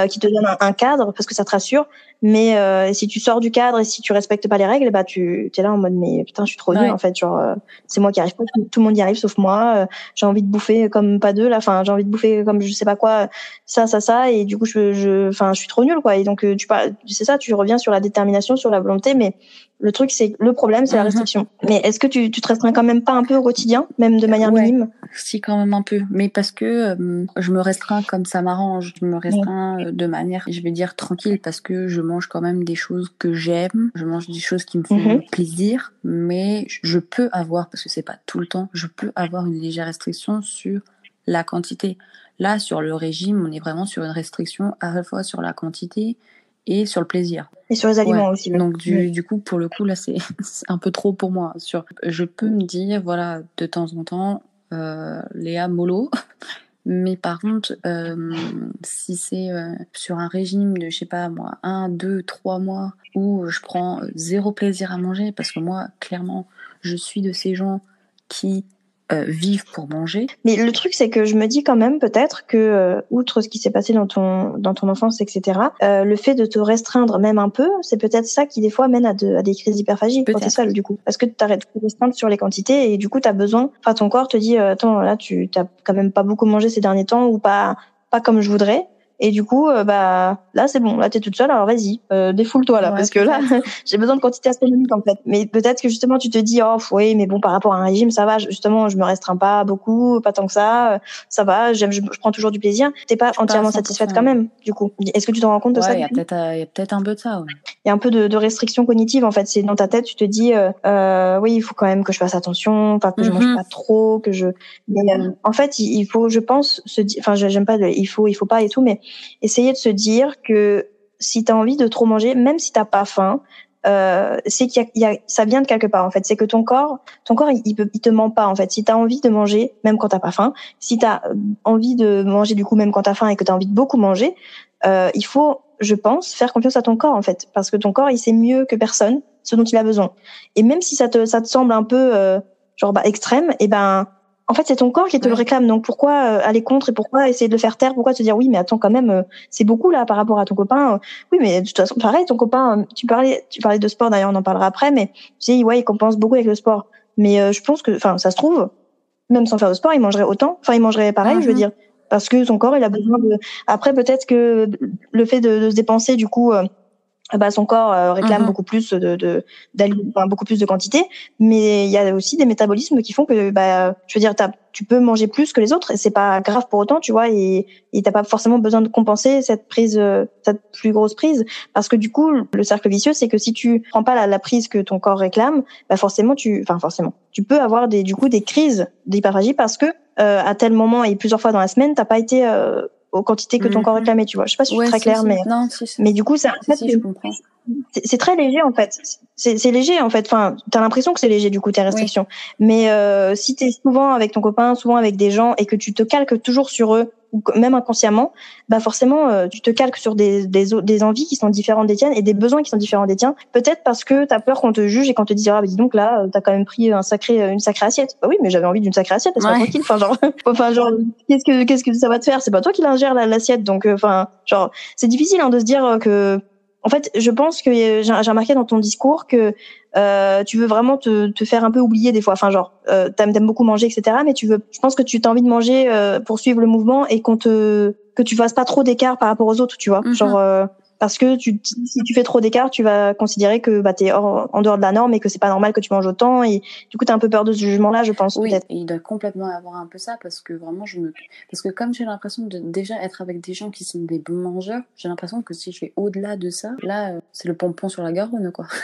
Speaker 1: qui te donne un, cadre parce que ça te rassure. Mais si tu sors du cadre et si tu respectes pas les règles, bah tu es là en mode mais putain, je suis trop nul en fait. Genre, c'est moi qui arrive pas. Tout le monde y arrive sauf moi. j'ai envie de bouffer comme pas deux là. Enfin, j'ai envie de bouffer comme je sais pas quoi. Ça, ça, ça. Et du coup, je, je, enfin, je suis trop nul quoi. Et donc, tu pas, c'est ça tu reviens sur la détermination, sur la volonté, mais le truc, c'est le problème, c'est la mhm. restriction. Mais est-ce que tu, tu te restreins quand même pas un peu au quotidien, même de manière minime?
Speaker 2: Si, quand même un peu. Mais parce que euh, je me restreins comme ça m'arrange. Je me restreins euh, de manière, je vais dire, tranquille, parce que je mange quand même des choses que j'aime. Je mange des choses qui me font mhm. plaisir. Mais je peux avoir, parce que c'est pas tout le temps, je peux avoir une légère restriction sur la quantité. Là, sur le régime, on est vraiment sur une restriction à la fois sur la quantité et sur le plaisir.
Speaker 1: Et sur les aliments aussi.
Speaker 2: Donc du, du, coup, pour le coup, là, c'est un peu trop pour moi. Sur, je peux me dire, voilà, de temps en temps, euh, Léa mollo. Mais par contre, euh, si c'est euh, sur un régime de, je sais pas moi, un, deux, trois mois où je prends zéro plaisir à manger, parce que moi, clairement, je suis de ces gens qui euh, vivre pour manger.
Speaker 1: Mais le truc, c'est que je me dis quand même peut-être que, euh, outre ce qui s'est passé dans ton dans ton enfance, etc., euh, le fait de te restreindre même un peu, c'est peut-être ça qui des fois mène à, de, à des crises d'hyperphagie quand t'es seul, du coup, parce que tu arrêtes de te restreindre sur les quantités et du coup, tu as besoin. Enfin, ton corps te dit, attends, là, tu t'as quand même pas beaucoup mangé ces derniers temps ou pas pas comme je voudrais. Et du coup, euh, bah là c'est bon, là t'es toute seule, alors vas-y, euh, défoule-toi là, parce que là j'ai besoin de quantité astronomique en fait. Mais peut-être que justement tu te dis oh oui, mais bon par rapport à un régime ça va, justement je me restreins pas beaucoup, pas tant que ça, euh, ça va, j'aime, je, prends toujours du plaisir. T'es pas entièrement satisfaite quand même, du coup. Est-ce que tu te rends compte de ça
Speaker 2: Il y a peut-être il y a peut-être un peu de ça.
Speaker 1: Il y a un peu de, de restriction cognitive en fait. C'est dans ta tête, tu te dis euh, oui il faut quand même que je fasse attention, enfin que je mange mhm. pas trop, que je. Mais, en fait il, faut, je pense, se dire, enfin j'aime pas, il faut, il faut pas et tout, mais essayer de se dire que si tu as envie de trop manger, même si t'as pas faim, euh, c'est qu'il y, a, ça vient de quelque part en fait. C'est que ton corps, ton corps, il, il, il te ment pas en fait. Si tu as envie de manger, même quand t'as pas faim, si tu as euh, envie de manger du coup même quand t'as faim et que tu as envie de beaucoup manger, euh, il faut, je pense, faire confiance à ton corps en fait, parce que ton corps, il sait mieux que personne ce dont il a besoin. Et même si ça te, ça te semble un peu euh, genre bah, extrême, et eh ben en fait, c'est ton corps qui te le réclame. Donc pourquoi euh, aller contre et pourquoi essayer de le faire taire? Pourquoi te dire oui, mais attends quand même, euh, c'est beaucoup là par rapport à ton copain. Oui, mais de toute façon, pareil, ton copain. Euh, tu parlais, tu parlais de sport d'ailleurs, on en parlera après, mais tu sais, ouais, il compense beaucoup avec le sport. Mais je pense que, enfin, ça se trouve, même sans faire de sport, il mangerait autant. Enfin, il mangerait pareil, je veux mhm. dire, parce que son corps, il a besoin de. Après, peut-être que le fait de, de se dépenser, du coup bah, son corps euh, réclame mhm. beaucoup plus de, de beaucoup plus de quantité, mais il y a aussi des métabolismes qui font que bah je veux dire tu peux manger plus que les autres et c'est pas grave pour autant, tu vois et et t'as pas forcément besoin de compenser cette prise euh, cette plus grosse prise parce que du coup le cercle vicieux c'est que si tu prends pas la, la, prise que ton corps réclame, bah forcément tu enfin forcément, tu peux avoir des du coup des crises d'hyperphagie parce que euh, à tel moment et plusieurs fois dans la semaine, t'as pas été aux quantités que ton corps mhm. réclamait, tu vois. Je sais pas si je suis très claire, mais mais du coup, c'est c'est très léger en fait. C'est léger en fait. Enfin, t'as l'impression que c'est léger du coup tes restrictions. Mais euh, si t'es souvent avec ton copain, souvent avec des gens et que tu te calques toujours sur eux ou même inconsciemment, bah forcément euh, tu te calques sur des, des, des envies qui sont différentes des tiennes et des besoins qui sont différents des tiens. Peut-être parce que tu as peur qu'on te juge et qu'on te dise ah bah dis donc là euh, t'as quand même pris un sacré euh, une sacrée assiette. Bah oui mais j'avais envie d'une sacrée assiette, ouais. tranquille. Enfin genre enfin genre qu'est-ce que qu'est-ce que ça va te faire? C'est pas toi qui l'ingère l'assiette donc enfin genre c'est difficile hein, de se dire que en fait, je pense que j'ai remarqué dans ton discours que euh, tu veux vraiment te, te, faire un peu oublier des fois. Enfin, genre, euh, t'aimes, t'aimes beaucoup manger, etc. Mais tu veux, je pense que tu as envie de manger euh, pour suivre le mouvement et qu'on te, que tu fasses pas trop d'écart par rapport aux autres, tu vois. Mhm. Genre, euh, parce que tu, si tu fais trop d'écart, tu vas considérer que bah, tu es en dehors de la norme et que c'est pas normal que tu manges autant. Et du coup, tu as un peu peur de ce jugement-là, je pense.
Speaker 2: Oui, il doit complètement avoir un peu ça parce que vraiment, je me. Parce que comme j'ai l'impression de déjà être avec des gens qui sont des bons mangeurs, j'ai l'impression que si je vais au-delà de ça, là, euh, c'est le pompon sur la garonne, quoi.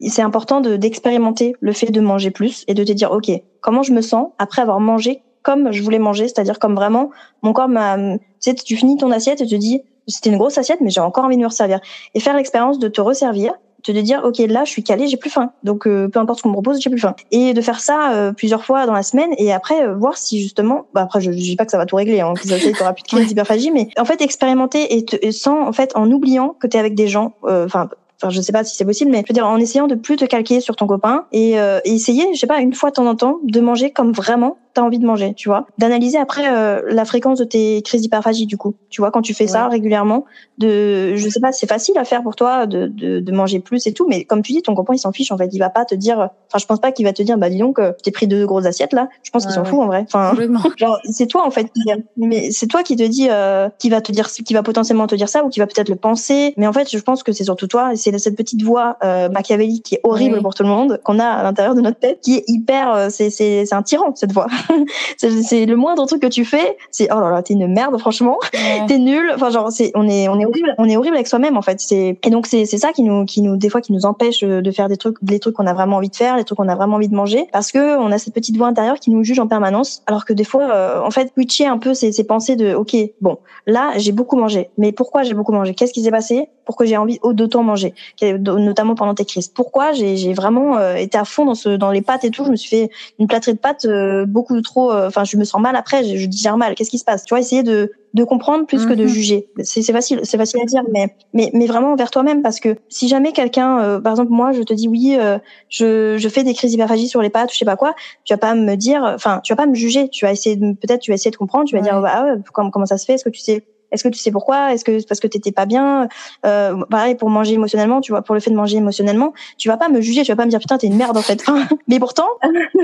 Speaker 1: C'est important d'expérimenter le fait de manger plus et de te dire, OK, comment je me sens après avoir mangé comme je voulais manger, c'est-à-dire comme vraiment mon corps m'a. Tu sais, tu finis ton assiette et te dis c'était une grosse assiette, mais j'ai encore envie de me resservir. Et faire l'expérience de te resservir, de te dire, ok, là, je suis calée, j'ai plus faim. Donc, euh, peu importe ce qu'on me propose, j'ai plus faim. Et de faire ça euh, plusieurs fois dans la semaine, et après euh, voir si justement, bah après, je, je dis pas que ça va tout régler, hein, que ça t'auras plus de crise d'hyperphagie, mais en fait, expérimenter et, te, sans, en fait, en oubliant que t'es avec des gens, enfin enfin je sais pas si c'est possible mais je veux dire en essayant de plus te calquer sur ton copain et, euh, essayer je sais pas une fois de temps en temps de manger comme vraiment envie de manger tu vois. D'analyser après euh, la fréquence de tes crises d'hyperphagie du coup. Tu vois quand tu fais ça régulièrement de je sais pas c'est facile à faire pour toi de, de, de, manger plus et tout mais comme tu dis ton copain il s'en fiche en fait. Il va pas te dire enfin je pense pas qu'il va te dire bah dis donc euh, t'es pris deux grosses assiettes là. Je pense qu'il s'en fout en vrai. Enfin genre c'est toi en fait mais c'est toi qui te dis euh, qui va te dire qui va potentiellement te dire ça ou qui va peut-être le penser. Mais en fait je pense que c'est surtout toi. C'est cette petite voix euh, machiavélique qui est horrible pour tout le monde, qu'on a à l'intérieur de notre tête, qui est hyper, euh, c'est c'est c'est un tyran cette voix. c'est le moindre truc que tu fais, c'est oh là là, t'es une merde franchement, t'es nul. Enfin genre c'est on est on est horrible, on est horrible avec soi-même en fait. C'est et donc c'est c'est ça qui nous qui nous des fois qui nous empêche de faire des trucs, les trucs qu'on a vraiment envie de faire, les trucs qu'on a vraiment envie de manger, parce que on a cette petite voix intérieure qui nous juge en permanence, alors que des fois euh, en fait switcher un peu ces, ces pensées de ok bon là j'ai beaucoup mangé, mais pourquoi j'ai beaucoup mangé? Qu'est-ce qui s'est passé? Pourquoi j'ai envie d'autant manger? Notamment pendant tes crises. Pourquoi j'ai vraiment euh, été à fond dans ce dans les pâtes et tout? Je me suis fait une plâtrée de pâtes euh, beaucoup trop. Euh, enfin, je me sens mal après. Je, je digère mal. Qu'est-ce qui se passe? Tu vois, essayer de de comprendre plus que de mhm. juger. C'est facile, c'est facile à dire, mais mais mais vraiment envers toi-même parce que si jamais quelqu'un, par exemple moi, je te dis oui, je je fais des crises d'hyperphagie sur les pâtes, je sais pas quoi, tu vas pas me dire, enfin tu vas pas me juger, tu vas essayer peut-être tu vas essayer de comprendre, tu vas dire bah, comment comment ça se fait, est-ce que tu sais est-ce que tu sais pourquoi? Est-ce que c'est parce que t'étais pas bien? Euh, Pareil pour manger émotionnellement, tu vois, pour le fait de manger émotionnellement, tu vas pas me juger, tu vas pas me dire putain t'es une merde en fait. mais pourtant,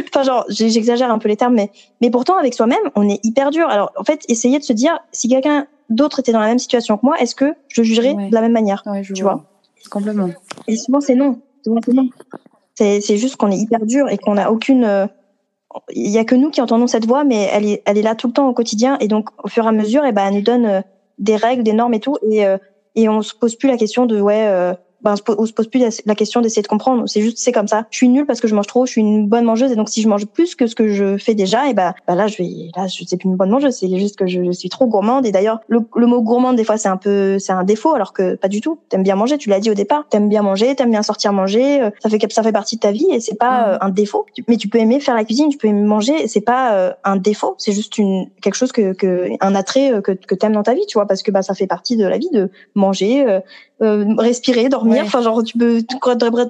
Speaker 1: enfin genre j'exagère un peu les termes, mais mais pourtant avec soi-même on est hyper dur. Alors en fait essayer de se dire si quelqu'un d'autres étaient dans la même situation que moi, est-ce que je jugerais
Speaker 2: Ouais.
Speaker 1: de la même manière?
Speaker 2: Ouais, je
Speaker 1: Tu vois?
Speaker 2: Complètement.
Speaker 1: Et souvent, c'est non. Souvent, c'est non. C'est, juste qu'on est hyper dur et qu'on a aucune. euh, Il y a que nous qui entendons cette voix, mais elle est, elle est là tout le temps au quotidien. Et donc, au fur et à mesure, et ben, elle nous donne euh, des règles, des normes et tout. Et, euh, et on se pose plus la question de, ouais, euh, ben, on se pose plus la, question d'essayer de comprendre. C'est juste, c'est comme ça. Je suis nulle parce que je mange trop. Je suis une bonne mangeuse. Et donc, si je mange plus que ce que je fais déjà, et ben, ben là, je vais, là, je sais plus une bonne mangeuse. C'est juste que je, je suis trop gourmande. Et d'ailleurs, le, le mot gourmande, des fois, c'est un peu, c'est un défaut, alors que pas du tout. T'aimes bien manger. Tu l'as dit au départ. T'aimes bien manger. T'aimes bien sortir manger. euh, Ça fait, ça fait partie de ta vie et c'est pas
Speaker 2: Mhm.
Speaker 1: euh, un défaut. Mais tu peux aimer faire la cuisine. Tu peux aimer manger. C'est pas euh, un défaut. C'est juste une, quelque chose que, que, un attrait que, que t'aimes dans ta vie, tu vois, parce que, bah, ça fait partie de la vie de manger, euh, euh, respirer, dormir.
Speaker 2: Ouais.
Speaker 1: Enfin, genre, tu peux,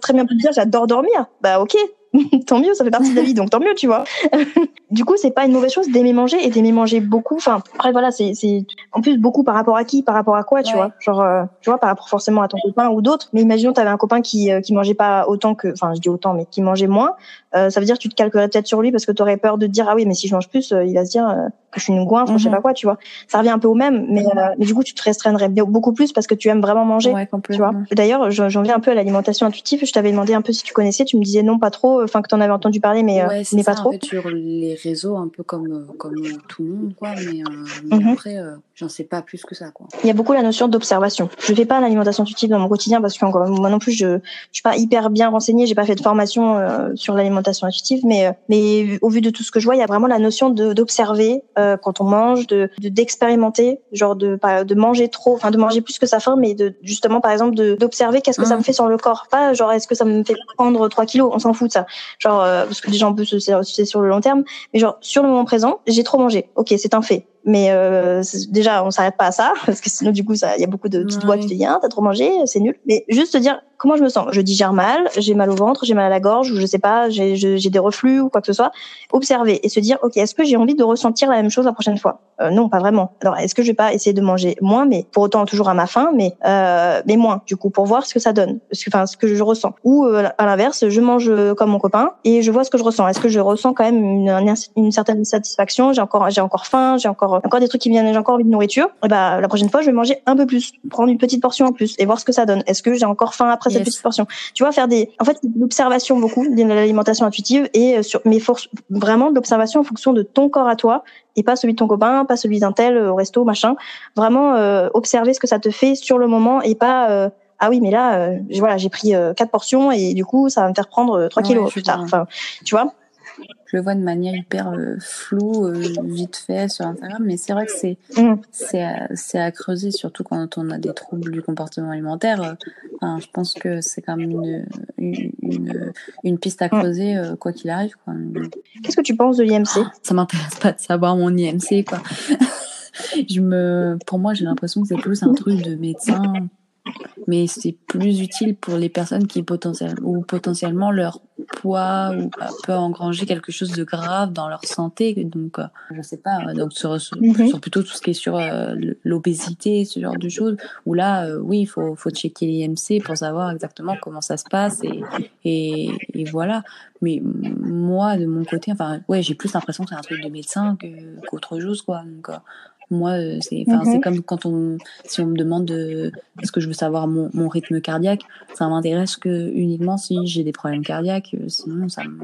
Speaker 1: très bien dire, j'adore dormir. Bah, ok. tant mieux, ça fait partie de la vie, donc tant mieux, tu vois. du coup, c'est pas une mauvaise chose d'aimer manger et d'aimer manger beaucoup. Enfin, après, voilà, c'est, c'est, en plus, beaucoup par rapport à qui, par rapport à quoi, tu
Speaker 2: Ouais.
Speaker 1: vois. Genre, euh, tu vois, par rapport forcément à ton copain ou d'autres. Mais imaginons, t'avais un copain qui, euh, qui mangeait pas autant que, enfin, je dis autant, mais qui mangeait moins. Euh, ça veut dire que tu te calculerais peut-être sur lui parce que t'aurais peur de te dire, ah oui, mais si je mange plus, euh, il va se dire euh, que je suis une goinfre, ou je sais
Speaker 2: Mhm.
Speaker 1: pas quoi, tu vois. Ça revient un peu au même, mais, euh, mais du coup, tu te restreindrais beaucoup plus parce que tu aimes vraiment manger.
Speaker 2: Ouais,
Speaker 1: Tu vois. D'ailleurs, j'en viens un peu à l'alimentation intuitive. Je t'avais demandé un peu si tu connaissais. Tu me disais non, pas trop. Enfin, que t'en avais entendu parler, mais, euh,
Speaker 2: ouais, ça,
Speaker 1: pas trop.
Speaker 2: en fait, sur les réseaux, un peu comme, euh, comme euh, tout le monde, quoi. Mais, euh, mais
Speaker 1: Mhm.
Speaker 2: après, euh, j'en sais pas plus que ça, quoi.
Speaker 1: Il y a beaucoup la notion d'observation. Je fais pas l'alimentation intuitive dans mon quotidien parce que encore, moi non plus, je, je suis pas hyper bien renseignée. J'ai pas fait de formation euh, sur l'alimentation intuitive, mais euh, mais au vu de tout ce que je vois, il y a vraiment la notion de d'observer euh, quand on mange, de de- d'expérimenter, genre de de manger trop, enfin de manger plus que sa faim, mais de justement par exemple de d'observer qu'est-ce que ça
Speaker 2: Mhm.
Speaker 1: me fait sur le corps. Pas genre est-ce que ça me fait prendre 3 kilos, on s'en fout de ça. Genre euh, parce que déjà on peut se c'est sur le long terme, mais genre sur le moment présent, j'ai trop mangé. Ok, c'est un fait. Mais euh, déjà, on s'arrête pas à ça, parce que sinon, du coup, il y a beaucoup de petites
Speaker 2: Ouais.
Speaker 1: voix qui te disent, ah, t'as trop mangé, c'est nul. Mais juste te dire comment je me sens. Je digère mal, j'ai mal au ventre, j'ai mal à la gorge, ou je sais pas, j'ai des reflux ou quoi que ce soit. Observer et se dire, ok, est-ce que j'ai envie de ressentir la même chose la prochaine fois? Euh, Non, pas vraiment. Alors, est-ce que je vais pas essayer de manger moins, mais pour autant toujours à ma faim, mais euh, mais moins, du coup, pour voir ce que ça donne, ce que, enfin, ce que je ressens. Ou euh, à l'inverse, je mange euh, comme mon copain et je vois ce que je ressens. Est-ce que je ressens quand même une, une, une certaine satisfaction? J'ai encore, j'ai encore faim, j'ai encore, encore des trucs qui viennent, j'ai encore envie de nourriture. Et bah, la prochaine fois, je vais manger un peu plus, prendre une petite portion en plus et voir ce que ça donne. Est-ce que j'ai encore faim après cette petite portion? Tu vois, faire des, en fait, l'observation beaucoup de l'alimentation intuitive et euh, sur, mais force, vraiment de l'observation en fonction de ton corps à toi et pas celui de ton copain, pas celui d'un tel euh, au resto, machin. Vraiment euh, observer ce que ça te fait sur le moment et pas euh, ah oui mais là euh, voilà j'ai pris euh, quatre portions et du coup ça va me faire prendre euh, 3
Speaker 2: Ouais,
Speaker 1: kilos plus tard. Enfin tu vois?
Speaker 2: Je le vois de manière hyper euh, floue, euh, vite fait sur Instagram, mais c'est vrai que c'est
Speaker 1: Mm.
Speaker 2: c'est à, à creuser, surtout quand on a des troubles du comportement alimentaire. Enfin, je pense que c'est quand même une, une, une, une piste à
Speaker 1: Mm.
Speaker 2: creuser, euh, quoi qu'il arrive.
Speaker 1: Qu'est-ce que tu penses de l'IMC
Speaker 2: Ça m'intéresse pas de savoir mon IMC, quoi. je me, pour moi, j'ai l'impression que c'est plus un truc de médecin, mais c'est plus utile pour les personnes qui potentiellement ou potentiellement leur poids ou bah, peut engranger quelque chose de grave dans leur santé. Donc, euh, je sais pas. euh, Donc sur, sur,
Speaker 1: Mhm.
Speaker 2: sur plutôt tout ce qui est sur euh, l'obésité, ce genre de choses. Où là, euh, oui, il faut, faut checker l'IMC pour savoir exactement comment ça se passe et, et, et voilà. Mais moi, de mon côté, enfin, ouais, j'ai plus l'impression que c'est un truc de médecin que- qu'autre chose, quoi. Donc, moi, euh, c'est enfin,
Speaker 1: Mhm.
Speaker 2: c'est comme quand on, si on me demande de, est-ce que je veux savoir mon, mon rythme cardiaque, ça m'intéresse que uniquement si j'ai des problèmes cardiaques. euh, Sinon, ça me,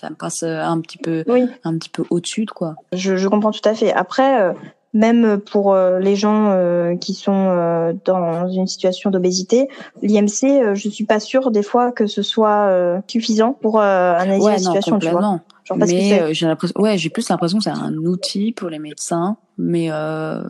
Speaker 2: ça me passe euh, un petit peu,
Speaker 1: Oui.
Speaker 2: un petit peu au-dessus, de quoi.
Speaker 1: Je, je comprends tout à fait. Après, euh, même pour euh, les gens euh, qui sont euh, dans une situation d'obésité, l'IMC, euh, je suis pas sûre des fois que ce soit euh, suffisant pour euh, analyser la
Speaker 2: Ouais, non,
Speaker 1: situation, tu vois. Genre parce
Speaker 2: mais euh, j'ai l'impression, ouais, j'ai plus l'impression que c'est un outil pour les médecins. Mais euh,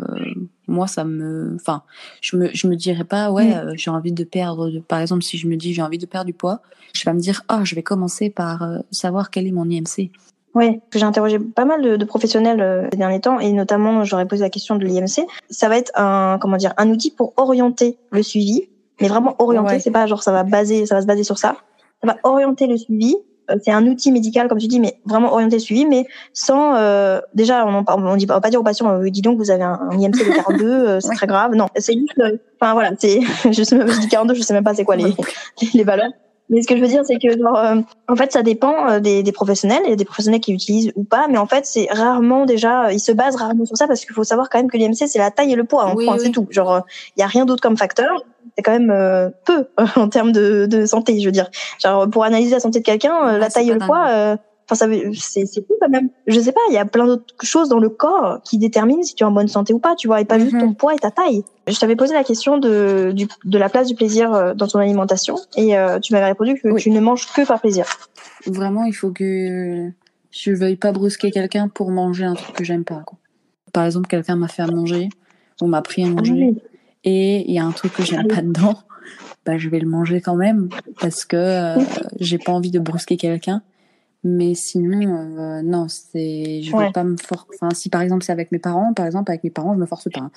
Speaker 2: moi, ça me, enfin, je me, je me dirais pas, ouais,
Speaker 1: Mm.
Speaker 2: euh, j'ai envie de perdre. Par exemple, si je me dis j'ai envie de perdre du poids, je vais me dire, oh, je vais commencer par euh, savoir quel est mon IMC.
Speaker 1: Oui, j'ai interrogé pas mal de, de professionnels euh, ces derniers temps et notamment j'aurais posé la question de l'IMC. Ça va être un comment dire un outil pour orienter le suivi, mais vraiment orienter.
Speaker 2: Ouais.
Speaker 1: C'est pas genre ça va baser, ça va se baser sur ça. Ça va orienter le suivi. Euh, C'est un outil médical comme tu dis, mais vraiment orienter le suivi, mais sans euh, déjà on on dit on va pas dire aux patients euh, dis donc vous avez un, un IMC de 42, euh, c'est
Speaker 2: Ouais.
Speaker 1: très grave. Non, c'est juste, euh, enfin voilà, c'est je sais même je dis 42, je sais même pas c'est quoi les les, les valeurs. Mais ce que je veux dire, c'est que genre, euh, en fait, ça dépend euh, des, des, professionnels. Il y a des professionnels qui utilisent ou pas, mais en fait, c'est rarement déjà, ils se basent rarement sur ça parce qu'il faut savoir quand même que l'IMC, c'est la taille et le poids. En oui, c'est tout. Genre, il y a rien d'autre comme facteur. C'est quand même euh, peu en termes de, de, santé, je veux dire. Genre, pour analyser la santé de quelqu'un, la taille et le poids Enfin, c'est c'est quand même. Je sais pas, il y a plein d'autres choses dans le corps qui déterminent si tu es en bonne santé ou pas, tu vois, et pas juste ton mhm. poids et ta taille. Je t'avais posé la question de du, de la place du plaisir euh, dans ton alimentation et euh, tu m'avais répondu que tu ne manges que par plaisir.
Speaker 2: Vraiment, il faut que je veuille pas brusquer quelqu'un pour manger un truc que j'aime pas. Quoi. Par exemple, quelqu'un m'a fait à manger ou m'a pris à manger et il y a un truc que j'aime pas dedans, bah je vais le manger quand même parce que euh, j'ai pas envie de brusquer quelqu'un mais sinon, euh, non, c'est, je vais pas me forcer. Enfin, si par exemple c'est avec mes parents, par exemple avec mes parents, je me force pas.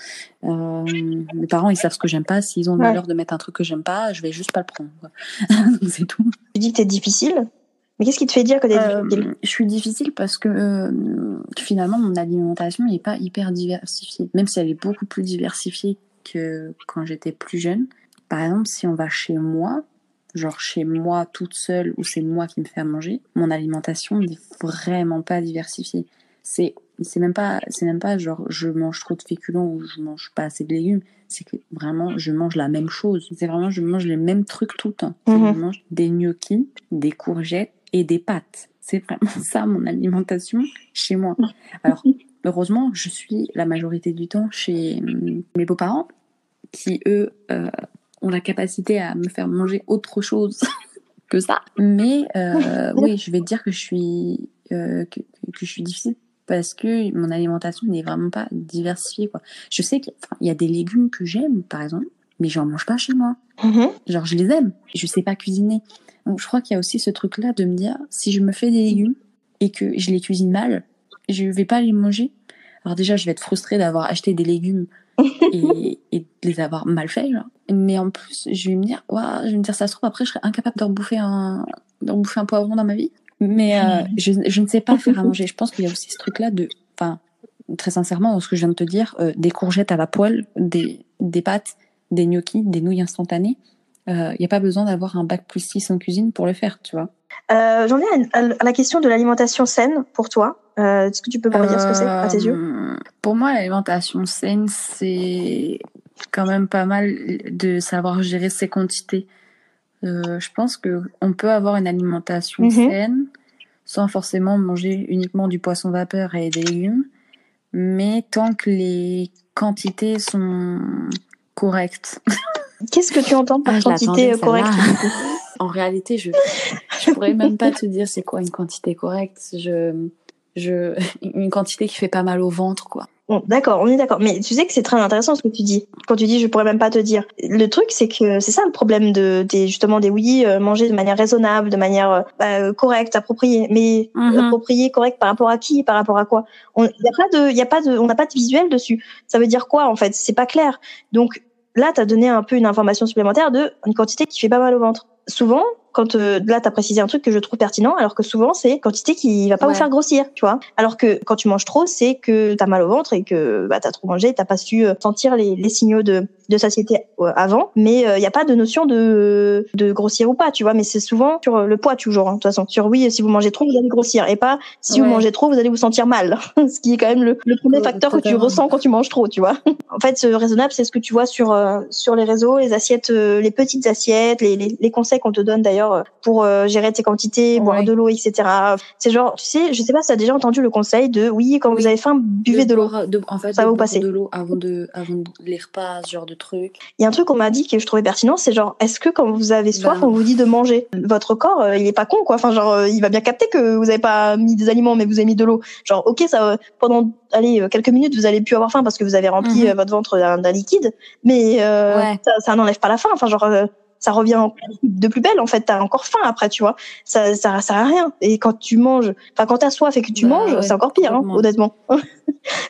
Speaker 2: Euh, mes parents, ils savent ce que j'aime pas. S'ils ont le malheur de mettre un truc que j'aime pas, je vais juste pas le prendre. c'est tout.
Speaker 1: Tu dis que t'es difficile, mais qu'est-ce qui te fait dire que t'es euh, difficile?
Speaker 2: Je suis difficile parce que finalement mon alimentation n'est pas hyper diversifiée, même si elle est beaucoup plus diversifiée que quand j'étais plus jeune. Par exemple, si on va chez moi, genre chez moi toute seule ou c'est moi qui me fais à manger, mon alimentation n'est vraiment pas diversifiée. C'est c'est même pas c'est même pas genre je mange trop de féculents ou je mange pas assez de légumes, c'est que vraiment je mange la même chose. C'est vraiment je mange les mêmes trucs tout le temps. Mhm. Je mange des gnocchis, des courgettes et des pâtes. C'est vraiment ça mon alimentation chez moi. Alors heureusement, je suis la majorité du temps chez mes beaux-parents qui eux euh, ont la capacité à me faire manger autre chose que ça. Mais euh, oui, je vais te dire que je suis euh, que, que, je suis difficile parce que mon alimentation n'est vraiment pas diversifiée quoi. Je sais qu'il y a des légumes que j'aime par exemple, mais j'en mange pas chez moi. Mm-hmm. Genre je les aime, je sais pas cuisiner. Donc je crois qu'il y a aussi ce truc là de me dire si je me fais des légumes et que je les cuisine mal, je vais pas les manger. Alors déjà je vais être frustrée d'avoir acheté des légumes et, et, de les avoir mal faits. Mais en plus, je vais me dire, je vais me dire, ça se trouve, après, je serais incapable de rebouffer un, de rebouffer un poivron dans ma vie. Mais euh, je, je, ne sais pas faire à manger. Je pense qu'il y a aussi ce truc-là de, enfin, très sincèrement, ce que je viens de te dire, euh, des courgettes à la poêle, des, des pâtes, des gnocchis, des nouilles instantanées. Il euh, n'y a pas besoin d'avoir un bac plus 6 en cuisine pour le faire, tu vois.
Speaker 1: J'en ai à, à, la question de l'alimentation saine pour toi. Est-ce que tu peux me dire ce que c'est à tes yeux
Speaker 2: Pour moi, l'alimentation saine, c'est quand même pas mal de savoir gérer ses quantités. Euh, je pense que on peut avoir une alimentation mhm. saine sans forcément manger uniquement du poisson vapeur et des légumes, mais tant que les quantités sont correctes.
Speaker 1: Qu'est-ce que tu entends par ah, quantité correcte
Speaker 2: En réalité, je je pourrais même pas te dire c'est quoi une quantité correcte. Je je une quantité qui fait pas mal au ventre quoi.
Speaker 1: Bon, d'accord, on est d'accord. Mais tu sais que c'est très intéressant ce que tu dis. Quand tu dis, je pourrais même pas te dire. Le truc, c'est que c'est ça le problème de des justement des oui euh, manger de manière raisonnable, de manière euh, bah, correcte, appropriée. Mais mm-hmm. appropriée, correcte par rapport à qui, par rapport à quoi? On y a pas de, y a pas de, on n'a pas de visuel dessus. Ça veut dire quoi en fait? C'est pas clair. Donc là, tu donné un peu une information supplémentaire de une quantité qui fait pas mal au ventre. Souvent, quand euh, là, tu as précisé un truc que je trouve pertinent, alors que souvent, c'est quantité qui va pas vous faire grossir, tu vois. Alors que quand tu manges trop, c'est que tu as mal au ventre et que bah, tu as trop mangé, t'as pas su euh, sentir les, les signaux de, de satiété euh, avant. Mais il euh, n'y a pas de notion de, de grossir ou pas, tu vois. Mais c'est souvent sur le poids, toujours, hein, de toute façon. Sur oui, si vous mangez trop, vous allez grossir. Et pas si vous mangez trop, vous allez vous sentir mal. ce qui est quand même le, le premier facteur que tu ressens quand tu manges trop, tu vois. en fait, ce raisonnable, c'est ce que tu vois sur, sur les réseaux, les assiettes, les petites assiettes, les, les, les conseils qu'on te donne d'ailleurs pour euh, gérer tes quantités, boire de l'eau, etc. C'est genre, tu sais, je sais pas si t'as déjà entendu le conseil de oui, quand vous avez faim, buvez de, l'eau.
Speaker 2: En fait, ça va vous passer. De l'eau avant de, avant les repas, ce genre de truc.
Speaker 1: Il y a un truc qu'on m'a dit que je trouvais pertinent, c'est genre, est-ce que quand vous avez soif, bah on vous dit de manger, votre corps, euh, il est pas con, quoi. Enfin, genre, euh, il va bien capter que vous avez pas mis des aliments, mais vous avez mis de l'eau. Genre, ok, ça, pendant allez quelques minutes vous allez plus avoir faim parce que vous avez rempli mhm. votre ventre d'un liquide mais ça, ça n'enlève pas la faim enfin genre ça revient de plus belle en fait t'as encore faim après tu vois. Ça ça sert à rien. Et quand tu manges enfin quand t'as soif et que tu bah manges c'est encore pire hein, honnêtement.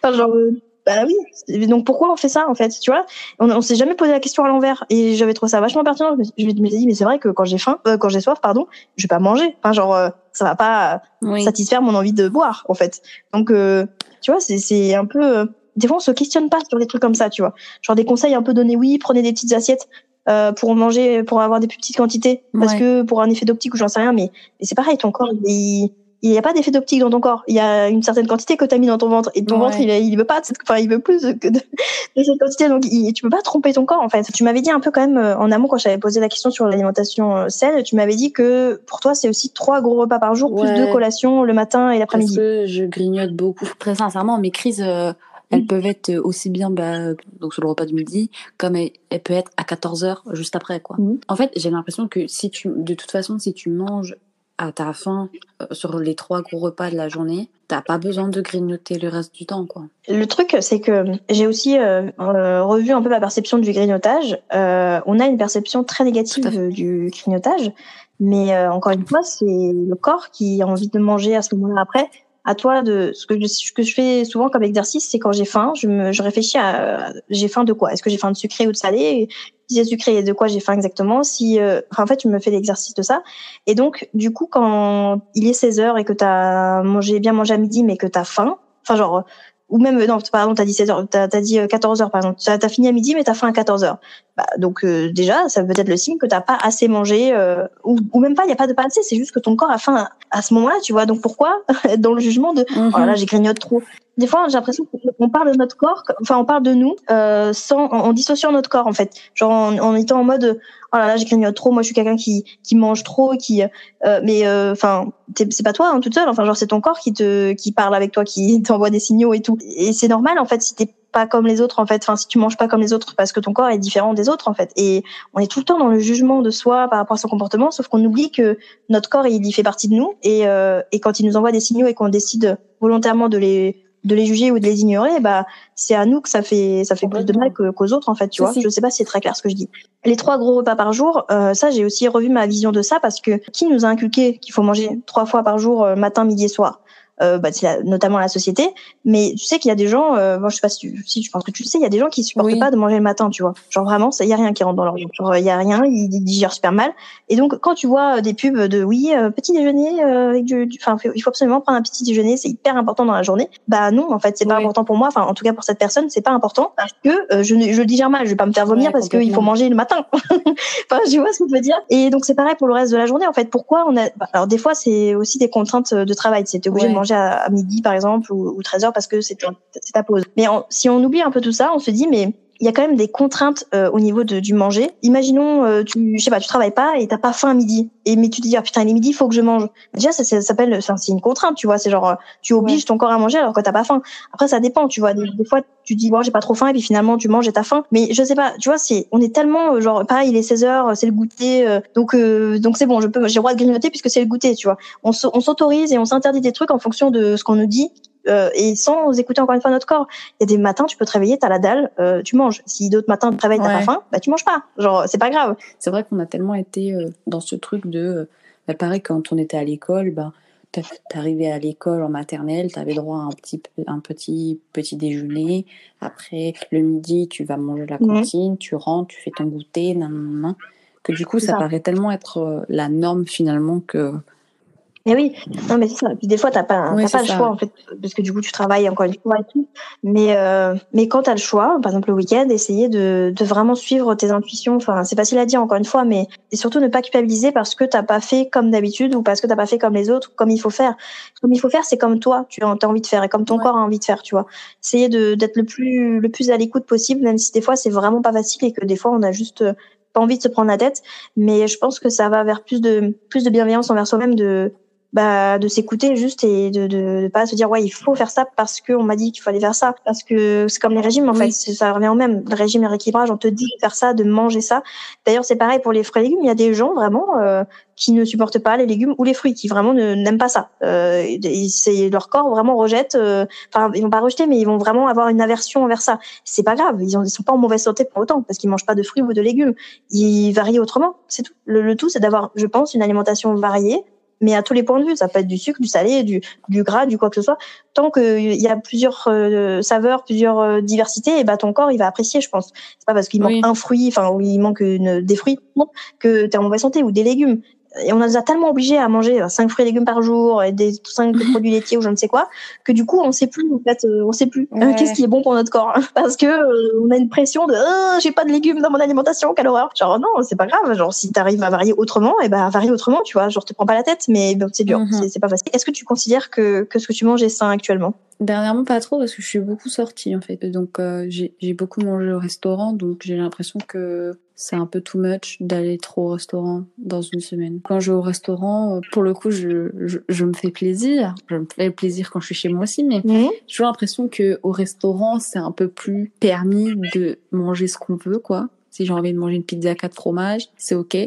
Speaker 1: Enfin, genre euh, bah oui. Donc pourquoi on fait ça en fait tu vois? On, on s'est jamais posé la question à l'envers. Et j'avais trouvé ça vachement pertinent. Je me, suis dit mais c'est vrai que quand j'ai faim euh, quand j'ai soif pardon je vais pas manger. Enfin genre euh, ça va pas satisfaire mon envie de boire en fait. Donc tu vois c'est c'est un peu des fois on se questionne pas sur des trucs comme ça tu vois. Genre des conseils un peu donnés oui prenez des petites assiettes euh, pour manger, pour avoir des plus petites quantités, parce
Speaker 2: Ouais.
Speaker 1: que pour un effet d'optique ou j'en sais rien, mais, mais c'est pareil, ton corps, il il n'y a pas d'effet d'optique dans ton corps. Il y a une certaine quantité que tu as mis dans ton ventre. Et ton
Speaker 2: Ouais.
Speaker 1: ventre, il, il veut pas, de cette- enfin, il veut plus que de, de cette quantité. Donc, il, tu peux pas tromper ton corps, en fait. Tu m'avais dit un peu quand même, euh, en amont, quand j'avais posé la question sur l'alimentation euh, saine, tu m'avais dit que pour toi, c'est aussi trois gros repas par jour, plus deux collations le matin et
Speaker 2: Parce
Speaker 1: l'après-midi.
Speaker 2: que je grignote beaucoup. Très sincèrement, mes crises, euh, elles peuvent être aussi bien bah, donc sur le repas du midi, comme elles, elles peuvent être à 14 heures juste après. quoi.
Speaker 1: Mhm.
Speaker 2: En fait, j'ai l'impression que si tu, de toute façon, si tu manges à ta faim euh, sur les trois gros repas de la journée, t'as pas besoin de grignoter le reste du temps. quoi.
Speaker 1: Le truc, c'est que j'ai aussi euh, euh, revu un peu ma perception du grignotage. Euh, on a une perception très négative du grignotage, mais encore une fois, c'est le corps qui a envie de manger à ce moment-là après. À toi de ce que je, ce que je fais souvent comme exercice, c'est quand j'ai faim, je me je réfléchis à j'ai faim de quoi? Est-ce que j'ai faim de sucré ou de salé? Si c'est sucré, de quoi j'ai faim exactement? Si euh, enfin, en fait, je me fais l'exercice de ça. Et donc, du coup, quand il est 16 heures et que tu as mangé bien mangé à midi, mais que tu as faim, enfin genre ou même non pardon t'as dit 16 heures t'as as dit euh, 14 heures par exemple t'as as fini à midi mais t'as faim à 14 heures. Bah, donc euh, déjà ça peut être le signe que t'as pas assez mangé euh, ou, ou même pas il y a pas de pas assez c'est juste que ton corps a faim à, à ce moment-là tu vois. Donc pourquoi être dans le jugement de oh là là j'ai grignote trop. Des fois j'ai l'impression qu'on parle de notre corps enfin on parle de nous euh, sans en, en dissociant notre corps en fait. Genre en, en étant en mode oh là là trop. Moi je suis quelqu'un qui qui mange trop qui euh, mais enfin c'est pas toi hein, toute seule. Enfin genre c'est ton corps qui te qui parle avec toi qui t'envoie des signaux et tout. Et c'est normal en fait si t'es pas comme les autres en fait. Enfin si tu manges pas comme les autres parce que ton corps est différent des autres en fait. Et on est tout le temps dans le jugement de soi par rapport à son comportement sauf qu'on oublie que notre corps il y fait partie de nous. Et euh, et quand il nous envoie des signaux et qu'on décide volontairement de les de les juger ou de les ignorer bah c'est à nous que ça fait ça fait plus de mal qu'aux autres en fait tu vois.
Speaker 2: si.
Speaker 1: je sais pas si c'est très clair ce que je dis. Les trois gros repas par jour euh, ça j'ai aussi revu ma vision de ça parce que qui nous a inculqué qu'il faut manger trois fois par jour euh, matin midi et soir? Bah, c'est la- notamment la société. Mais tu sais qu'il y a des gens, euh, bon, je sais pas si, tu, si je pense que tu le sais, il y a des gens qui supportent
Speaker 2: Oui.
Speaker 1: pas de manger le matin, tu vois. Genre vraiment, il y a rien qui rentre dans leur vie. Genre il y a rien, ils, ils digèrent super mal. Et donc quand tu vois euh, des pubs de oui, euh, petit déjeuner euh, avec du, il faut absolument prendre un petit déjeuner, c'est hyper important dans la journée. Bah non, en fait c'est pas
Speaker 2: Oui.
Speaker 1: important pour moi. Enfin en tout cas pour cette personne, c'est pas important parce que euh, je, ne- je digère mal. Je vais pas me faire vomir
Speaker 2: Ouais,
Speaker 1: parce qu'il faut manger le matin. enfin je vois ce que je veux dire? Et donc c'est pareil pour le reste de la journée en fait. Pourquoi on a bah, alors des fois c'est aussi des contraintes de travail. C'est obligé
Speaker 2: Ouais.
Speaker 1: de manger à, midi par exemple ou, ou 13 heures parce que c'est ta pause. Mais si on oublie un peu tout ça, on se dit mais il y a quand même des contraintes euh, au niveau de, du manger. Imaginons, euh, tu, je sais pas, tu travailles pas et t'as pas faim à midi. Et mais tu te dis ah putain il est midi, il faut que je mange. Déjà ça, ça s'appelle, enfin, c'est une contrainte, tu vois. C'est genre euh, tu obliges ton corps à manger alors que t'as pas faim. Après ça dépend, tu vois. Des, des fois tu dis bon j'ai pas trop faim et puis finalement tu manges et t'as faim. Mais je sais pas, tu vois, c'est on est tellement euh, genre pareil il est 16 heures, c'est le goûter, euh, donc euh, donc c'est bon, je peux, j'ai le droit de grignoter puisque c'est le goûter, tu vois. On s'autorise et on s'interdit des trucs en fonction de ce qu'on nous dit euh, et sans écouter encore une fois notre corps. Il y a des matins, tu peux te réveiller, t'as la dalle, euh, tu manges. Si d'autres matins tu te réveilles, t'as
Speaker 2: Ouais.
Speaker 1: pas faim, bah tu manges pas. Genre, c'est pas grave.
Speaker 2: C'est vrai qu'on a tellement été euh, dans ce truc de. bah, pareil, quand on était à l'école, bah, t'a- t'arrivais à l'école en maternelle, t'avais droit à un petit, un petit, petit déjeuner. Après, le midi, tu vas manger la
Speaker 1: Mhm.
Speaker 2: cantine, tu rentres, tu fais ton goûter, nan, nan, nan. Que du coup, ça,
Speaker 1: ça.
Speaker 2: paraît tellement être la norme finalement que.
Speaker 1: Mais oui, non mais c'est ça. Puis des fois t'as pas, t'as pas le
Speaker 2: ça.
Speaker 1: choix en fait, parce que du coup tu travailles encore une fois et tout. Mais euh, mais quand t'as le choix, par exemple le week-end, essayer de de vraiment suivre tes intuitions. Enfin c'est facile à dire encore une fois, mais et surtout ne pas culpabiliser parce que t'as pas fait comme d'habitude ou parce que t'as pas fait comme les autres, comme il faut faire. Comme il faut faire, c'est comme toi tu as envie de faire et comme ton
Speaker 2: Ouais.
Speaker 1: corps a envie de faire, tu vois. Essayer de d'être le plus le plus à l'écoute possible, même si des fois c'est vraiment pas facile et que des fois on a juste euh, pas envie de se prendre la tête. Mais je pense que ça va vers plus de plus de bienveillance envers soi-même de bah de s'écouter juste et de, de de pas se dire ouais il faut faire ça parce que on m'a dit qu'il fallait faire ça. Parce que c'est comme les régimes en
Speaker 2: Oui.
Speaker 1: fait ça revient au même. Le régime et le rééquilibrage on te dit de faire ça de manger ça. D'ailleurs c'est pareil pour les fruits et légumes. Il y a des gens vraiment euh, qui ne supportent pas les légumes ou les fruits qui vraiment ne n'aiment pas ça. Euh, c'est leur corps vraiment rejette euh, enfin ils vont pas rejeter mais ils vont vraiment avoir une aversion envers ça. C'est pas grave. Ils, ont, ils sont pas en mauvaise santé pour autant parce qu'ils mangent pas de fruits ou de légumes. Ils varient autrement c'est tout. Le, le tout c'est d'avoir je pense une alimentation variée mais à tous les points de vue. Ça peut être du sucre, du salé, du, du gras, du quoi que ce soit. Tant qu'il y a plusieurs euh, saveurs, plusieurs euh, diversités, et bah ton corps il va apprécier, je pense. C'est pas parce qu'il
Speaker 2: Oui.
Speaker 1: manque un fruit, enfin ou il manque une, des fruits non, que t'es en mauvaise santé ou des légumes. Et on nous a tellement obligés à manger 5 euh, fruits et légumes par jour et des 5 produits laitiers ou je ne sais quoi que du coup on sait plus en fait euh, on sait plus euh, qu'est-ce qui est bon pour notre corps. Parce que on a une pression de oh, j'ai pas de légumes dans mon alimentation quelle horreur. Genre non c'est pas grave. Genre si t'arrives à varier autrement et eh ben varie autrement tu vois. Genre te prends pas la tête mais c'est dur mm-hmm. c'est pas facile. Est-ce que tu considères que que ce que tu manges est sain actuellement?
Speaker 2: Dernièrement, pas trop parce que je suis beaucoup sortie en fait. Donc j'ai beaucoup mangé au restaurant, donc j'ai l'impression que c'est un peu too much d'aller trop au restaurant dans une semaine. Quand je vais au restaurant, euh, pour le coup, je, je, me fais plaisir. Je me fais plaisir quand je suis chez moi aussi, mais mhm. j'ai l'impression que au restaurant, c'est un peu plus permis de manger ce qu'on veut, quoi. Si j'ai envie de manger une pizza à quatre fromages, c'est ok.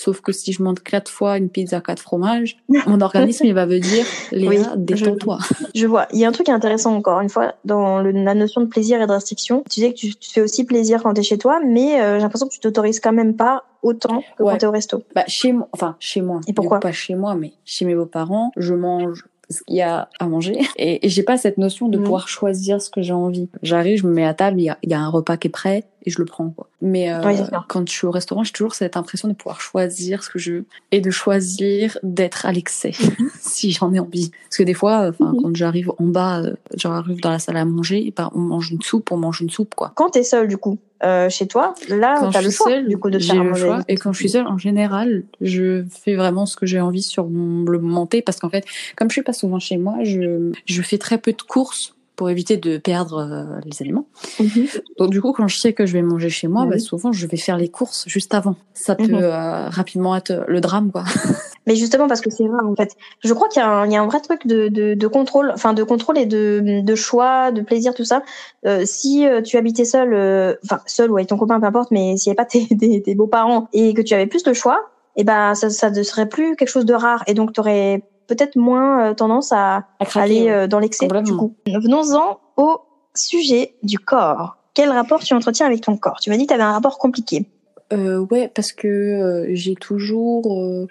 Speaker 2: Sauf que si je mange quatre fois une pizza à quatre fromages, mon organisme il va me dire Léa, détends-toi.
Speaker 1: Je, vois. Il y a un truc intéressant encore une fois dans la notion de plaisir et de restriction. Tu disais que tu, fais aussi plaisir quand tu es chez toi, mais euh, j'ai l'impression que tu t'autorises quand même pas autant que quand tu es au resto.
Speaker 2: Bah chez moi, enfin chez moi. Et pourquoi Pas chez moi, mais chez mes beaux-parents, je mange ce qu'il y a à manger. Et, j'ai pas cette notion de mmh. pouvoir choisir ce que j'ai envie. J'arrive, je me mets à table, il y a, y a, un repas qui est prêt et je le prends. Quoi. Mais euh, quand je suis au restaurant, j'ai toujours cette impression de pouvoir choisir ce que je veux et de choisir d'être à l'excès si j'en ai envie. Parce que des fois, enfin, mmh. quand j'arrive en bas, euh, j'arrive dans la salle à manger, ben, on mange une soupe, on mange une soupe quoi.
Speaker 1: Quand t'es seul du coup, euh, chez toi, là, t'as le choix du coup de faire
Speaker 2: le choix. Et quand je suis seule, en général, je fais vraiment ce que j'ai envie sur le moment parce qu'en fait, comme je suis pas souvent chez moi, je je fais très peu de courses pour éviter de perdre euh, les aliments. Mhm. Donc du coup, quand je sais que je vais manger chez moi, bah, souvent je vais faire les courses juste avant. Ça peut mhm. euh, rapidement être le drame, quoi.
Speaker 1: Mais justement parce que c'est vrai en fait. Je crois qu'il y, y, a un vrai truc de, de, de, contrôle, enfin de contrôle et de, de choix, de plaisir, tout ça. Euh, si tu habitais seul, enfin seul ou avec ton copain, peu importe, mais s'il n'y avait pas tes, tes, beaux-parents et que tu avais plus de choix, et eh ben ça, ça ne serait plus quelque chose de rare et donc tu aurais peut-être moins euh, tendance à, aller euh, dans l'excès du coup. Venons-en au sujet du corps. Quel rapport tu entretiens avec ton corps? Tu m'as dit que tu avais un rapport compliqué.
Speaker 2: Euh, ouais, parce que euh, j'ai toujours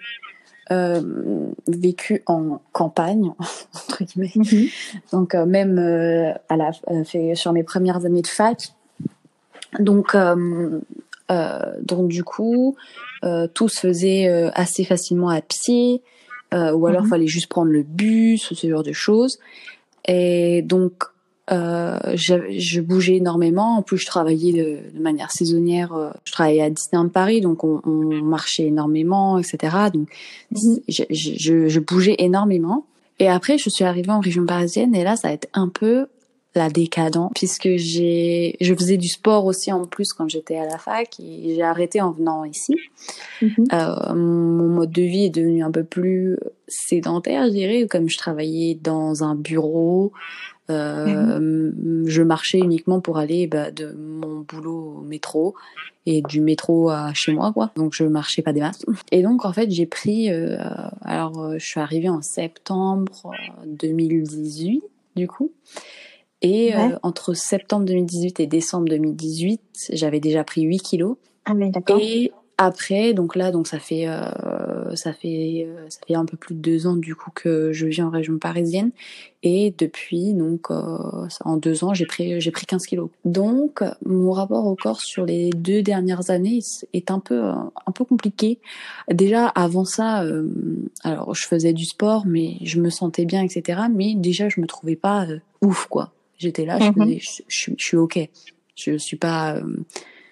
Speaker 2: vécu en campagne entre guillemets. Mhm. Donc même à la fait sur mes premières années de fac. Donc donc du coup tout se faisait assez facilement à pied. Euh, ou alors mhm. fallait juste prendre le bus ou ce genre de choses. Et donc euh, je, bougeais énormément. En plus, je travaillais de, manière saisonnière. Euh, je travaillais à Disneyland Paris, donc on, on marchait énormément, etc. Donc mhm. je, je, je, bougeais énormément. Et après, je suis arrivée en région parisienne et là, ça a été un peu la décadence puisque j'ai je faisais du sport aussi en plus quand j'étais à la fac et j'ai arrêté en venant ici. Mhm. Euh, mon mode de vie est devenu un peu plus sédentaire, je dirais, comme je travaillais dans un bureau. Euh, mhm. Je marchais uniquement pour aller bah, de mon boulot au métro et du métro à chez moi, quoi. Donc je marchais pas des masses. Et donc en fait j'ai pris, euh, alors euh, je suis arrivée en septembre 2018 du coup. Et euh, entre septembre 2018 et décembre 2018, j'avais déjà pris 8 kilos.
Speaker 1: Ah mais d'accord.
Speaker 2: Et après, donc là, donc ça fait euh, ça fait euh, ça fait un peu plus de deux ans du coup que je vis en région parisienne. Et depuis donc euh, en deux ans, j'ai pris j'ai pris 15 kilos. Donc mon rapport au corps sur les deux dernières années est un peu un peu compliqué. Déjà avant ça, alors je faisais du sport, mais je me sentais bien, etc. Mais déjà je me trouvais pas ouf quoi J'étais là, je, mhm. je, je, suis ok. Je suis pas. Euh,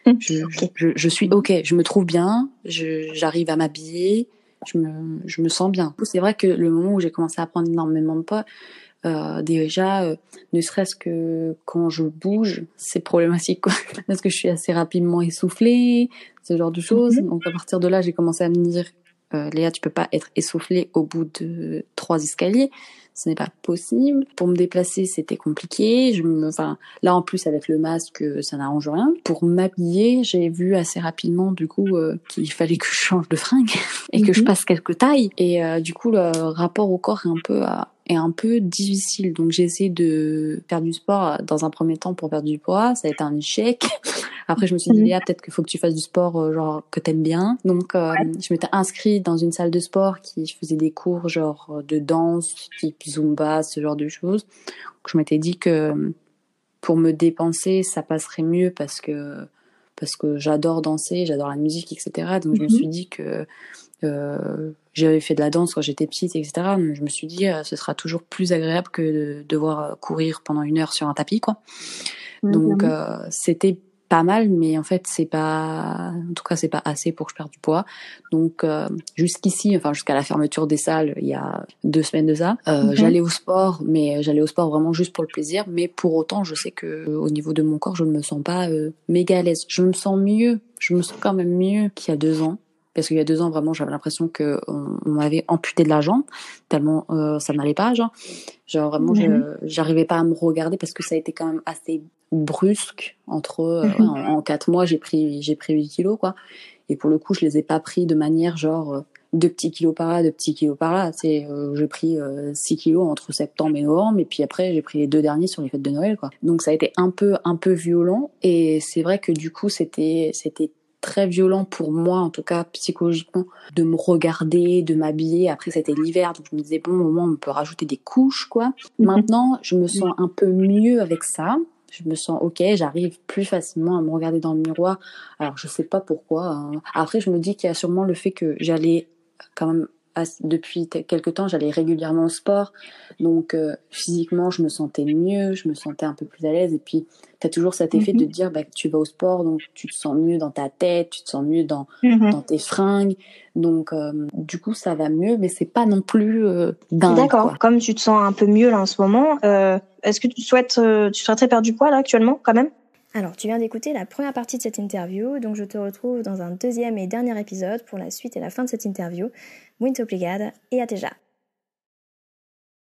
Speaker 2: mhm. je, je, je, suis ok. Je me trouve bien. J'arrive à m'habiller. Je me, je me sens bien. C'est vrai que le moment où j'ai commencé à prendre énormément de poids, euh, déjà, euh, ne serait-ce que quand je bouge, c'est problématique quoi. Parce que je suis assez rapidement essoufflée, ce genre de choses. Mhm. Donc à partir de là, j'ai commencé à me dire, euh, Léa, tu peux pas être essoufflée au bout de trois escaliers ce n'est pas possible. Pour me déplacer, c'était compliqué. Je me, enfin, là en plus avec le masque, ça n'arrange rien. Pour m'habiller, j'ai vu assez rapidement du coup euh, qu'il fallait que je change de fringue et que je mhm. passe quelques tailles. Et euh, du coup, le rapport au corps est un peu à, est un peu difficile. Donc j'ai essayé de faire du sport dans un premier temps pour perdre du poids. Ça a été un échec. Après, je me suis dit, mhm. Léa, peut-être qu'il faut que tu fasses du sport, euh, genre, que t'aimes bien. Donc, euh, je m'étais inscrite dans une salle de sport qui faisait des cours, genre, de danse, type Zumba, ce genre de choses. Donc, je m'étais dit que pour me dépenser, ça passerait mieux parce que parce que j'adore danser, j'adore la musique, etc. Donc je me mhm. suis dit que euh, j'avais fait de la danse quand j'étais petite, etc. Donc je me suis dit euh, ce sera toujours plus agréable que de devoir courir pendant une heure sur un tapis, quoi. Donc euh, c'était pas mal, mais en fait c'est pas, en tout cas c'est pas assez pour que je perde du poids. Donc euh, jusqu'ici, enfin jusqu'à la fermeture des salles, il y a deux semaines de ça, euh, j'allais au sport, mais j'allais au sport vraiment juste pour le plaisir. Mais pour autant, je sais que au niveau de mon corps, je ne me sens pas euh, méga à l'aise. Je me sens mieux, je me sens quand même mieux qu'il y a deux ans parce qu'il y a deux ans vraiment j'avais l'impression que on, m'avait amputé de la jambe tellement euh, ça n'allait pas genre. Genre vraiment j'arrivais pas à me regarder parce que ça a été quand même assez brusque entre euh, mhm. en, quatre mois j'ai pris j'ai pris 8 kilos quoi. Et pour le coup je les ai pas pris de manière genre euh, deux petits kilos par là deux petits kilos par là. C'est j'ai pris 6 kilos entre septembre et novembre et puis après j'ai pris les deux derniers sur les fêtes de Noël quoi. Donc ça a été un peu un peu violent et c'est vrai que du coup c'était c'était très violent pour moi, en tout cas psychologiquement, de me regarder, de m'habiller. Après, c'était l'hiver, donc je me disais, bon, au moins, on peut rajouter des couches, quoi. Mhm. Maintenant, je me sens un peu mieux avec ça. Je me sens ok, j'arrive plus facilement à me regarder dans le miroir. Alors, je sais pas pourquoi. Hein. Après, je me dis qu'il y a sûrement le fait que j'allais quand même depuis quelques temps, j'allais régulièrement au sport. Donc, euh, physiquement, je me sentais mieux, je me sentais un peu plus à l'aise. Et puis, tu as toujours cet effet de mhm. dire bah, que tu vas au sport, donc tu te sens mieux dans ta tête, tu te sens mieux dans, mhm. dans tes fringues. Donc, euh, du coup, ça va mieux, mais c'est pas non plus euh,
Speaker 1: D'accord. Comme tu te sens un peu mieux là en ce moment, est-ce que tu souhaites, tu souhaiterais perdre du poids là actuellement, quand même?
Speaker 3: Alors, tu viens d'écouter la première partie de cette interview, donc je te retrouve dans un deuxième et dernier épisode pour la suite et la fin de cette interview. Muito obrigada et à déjà.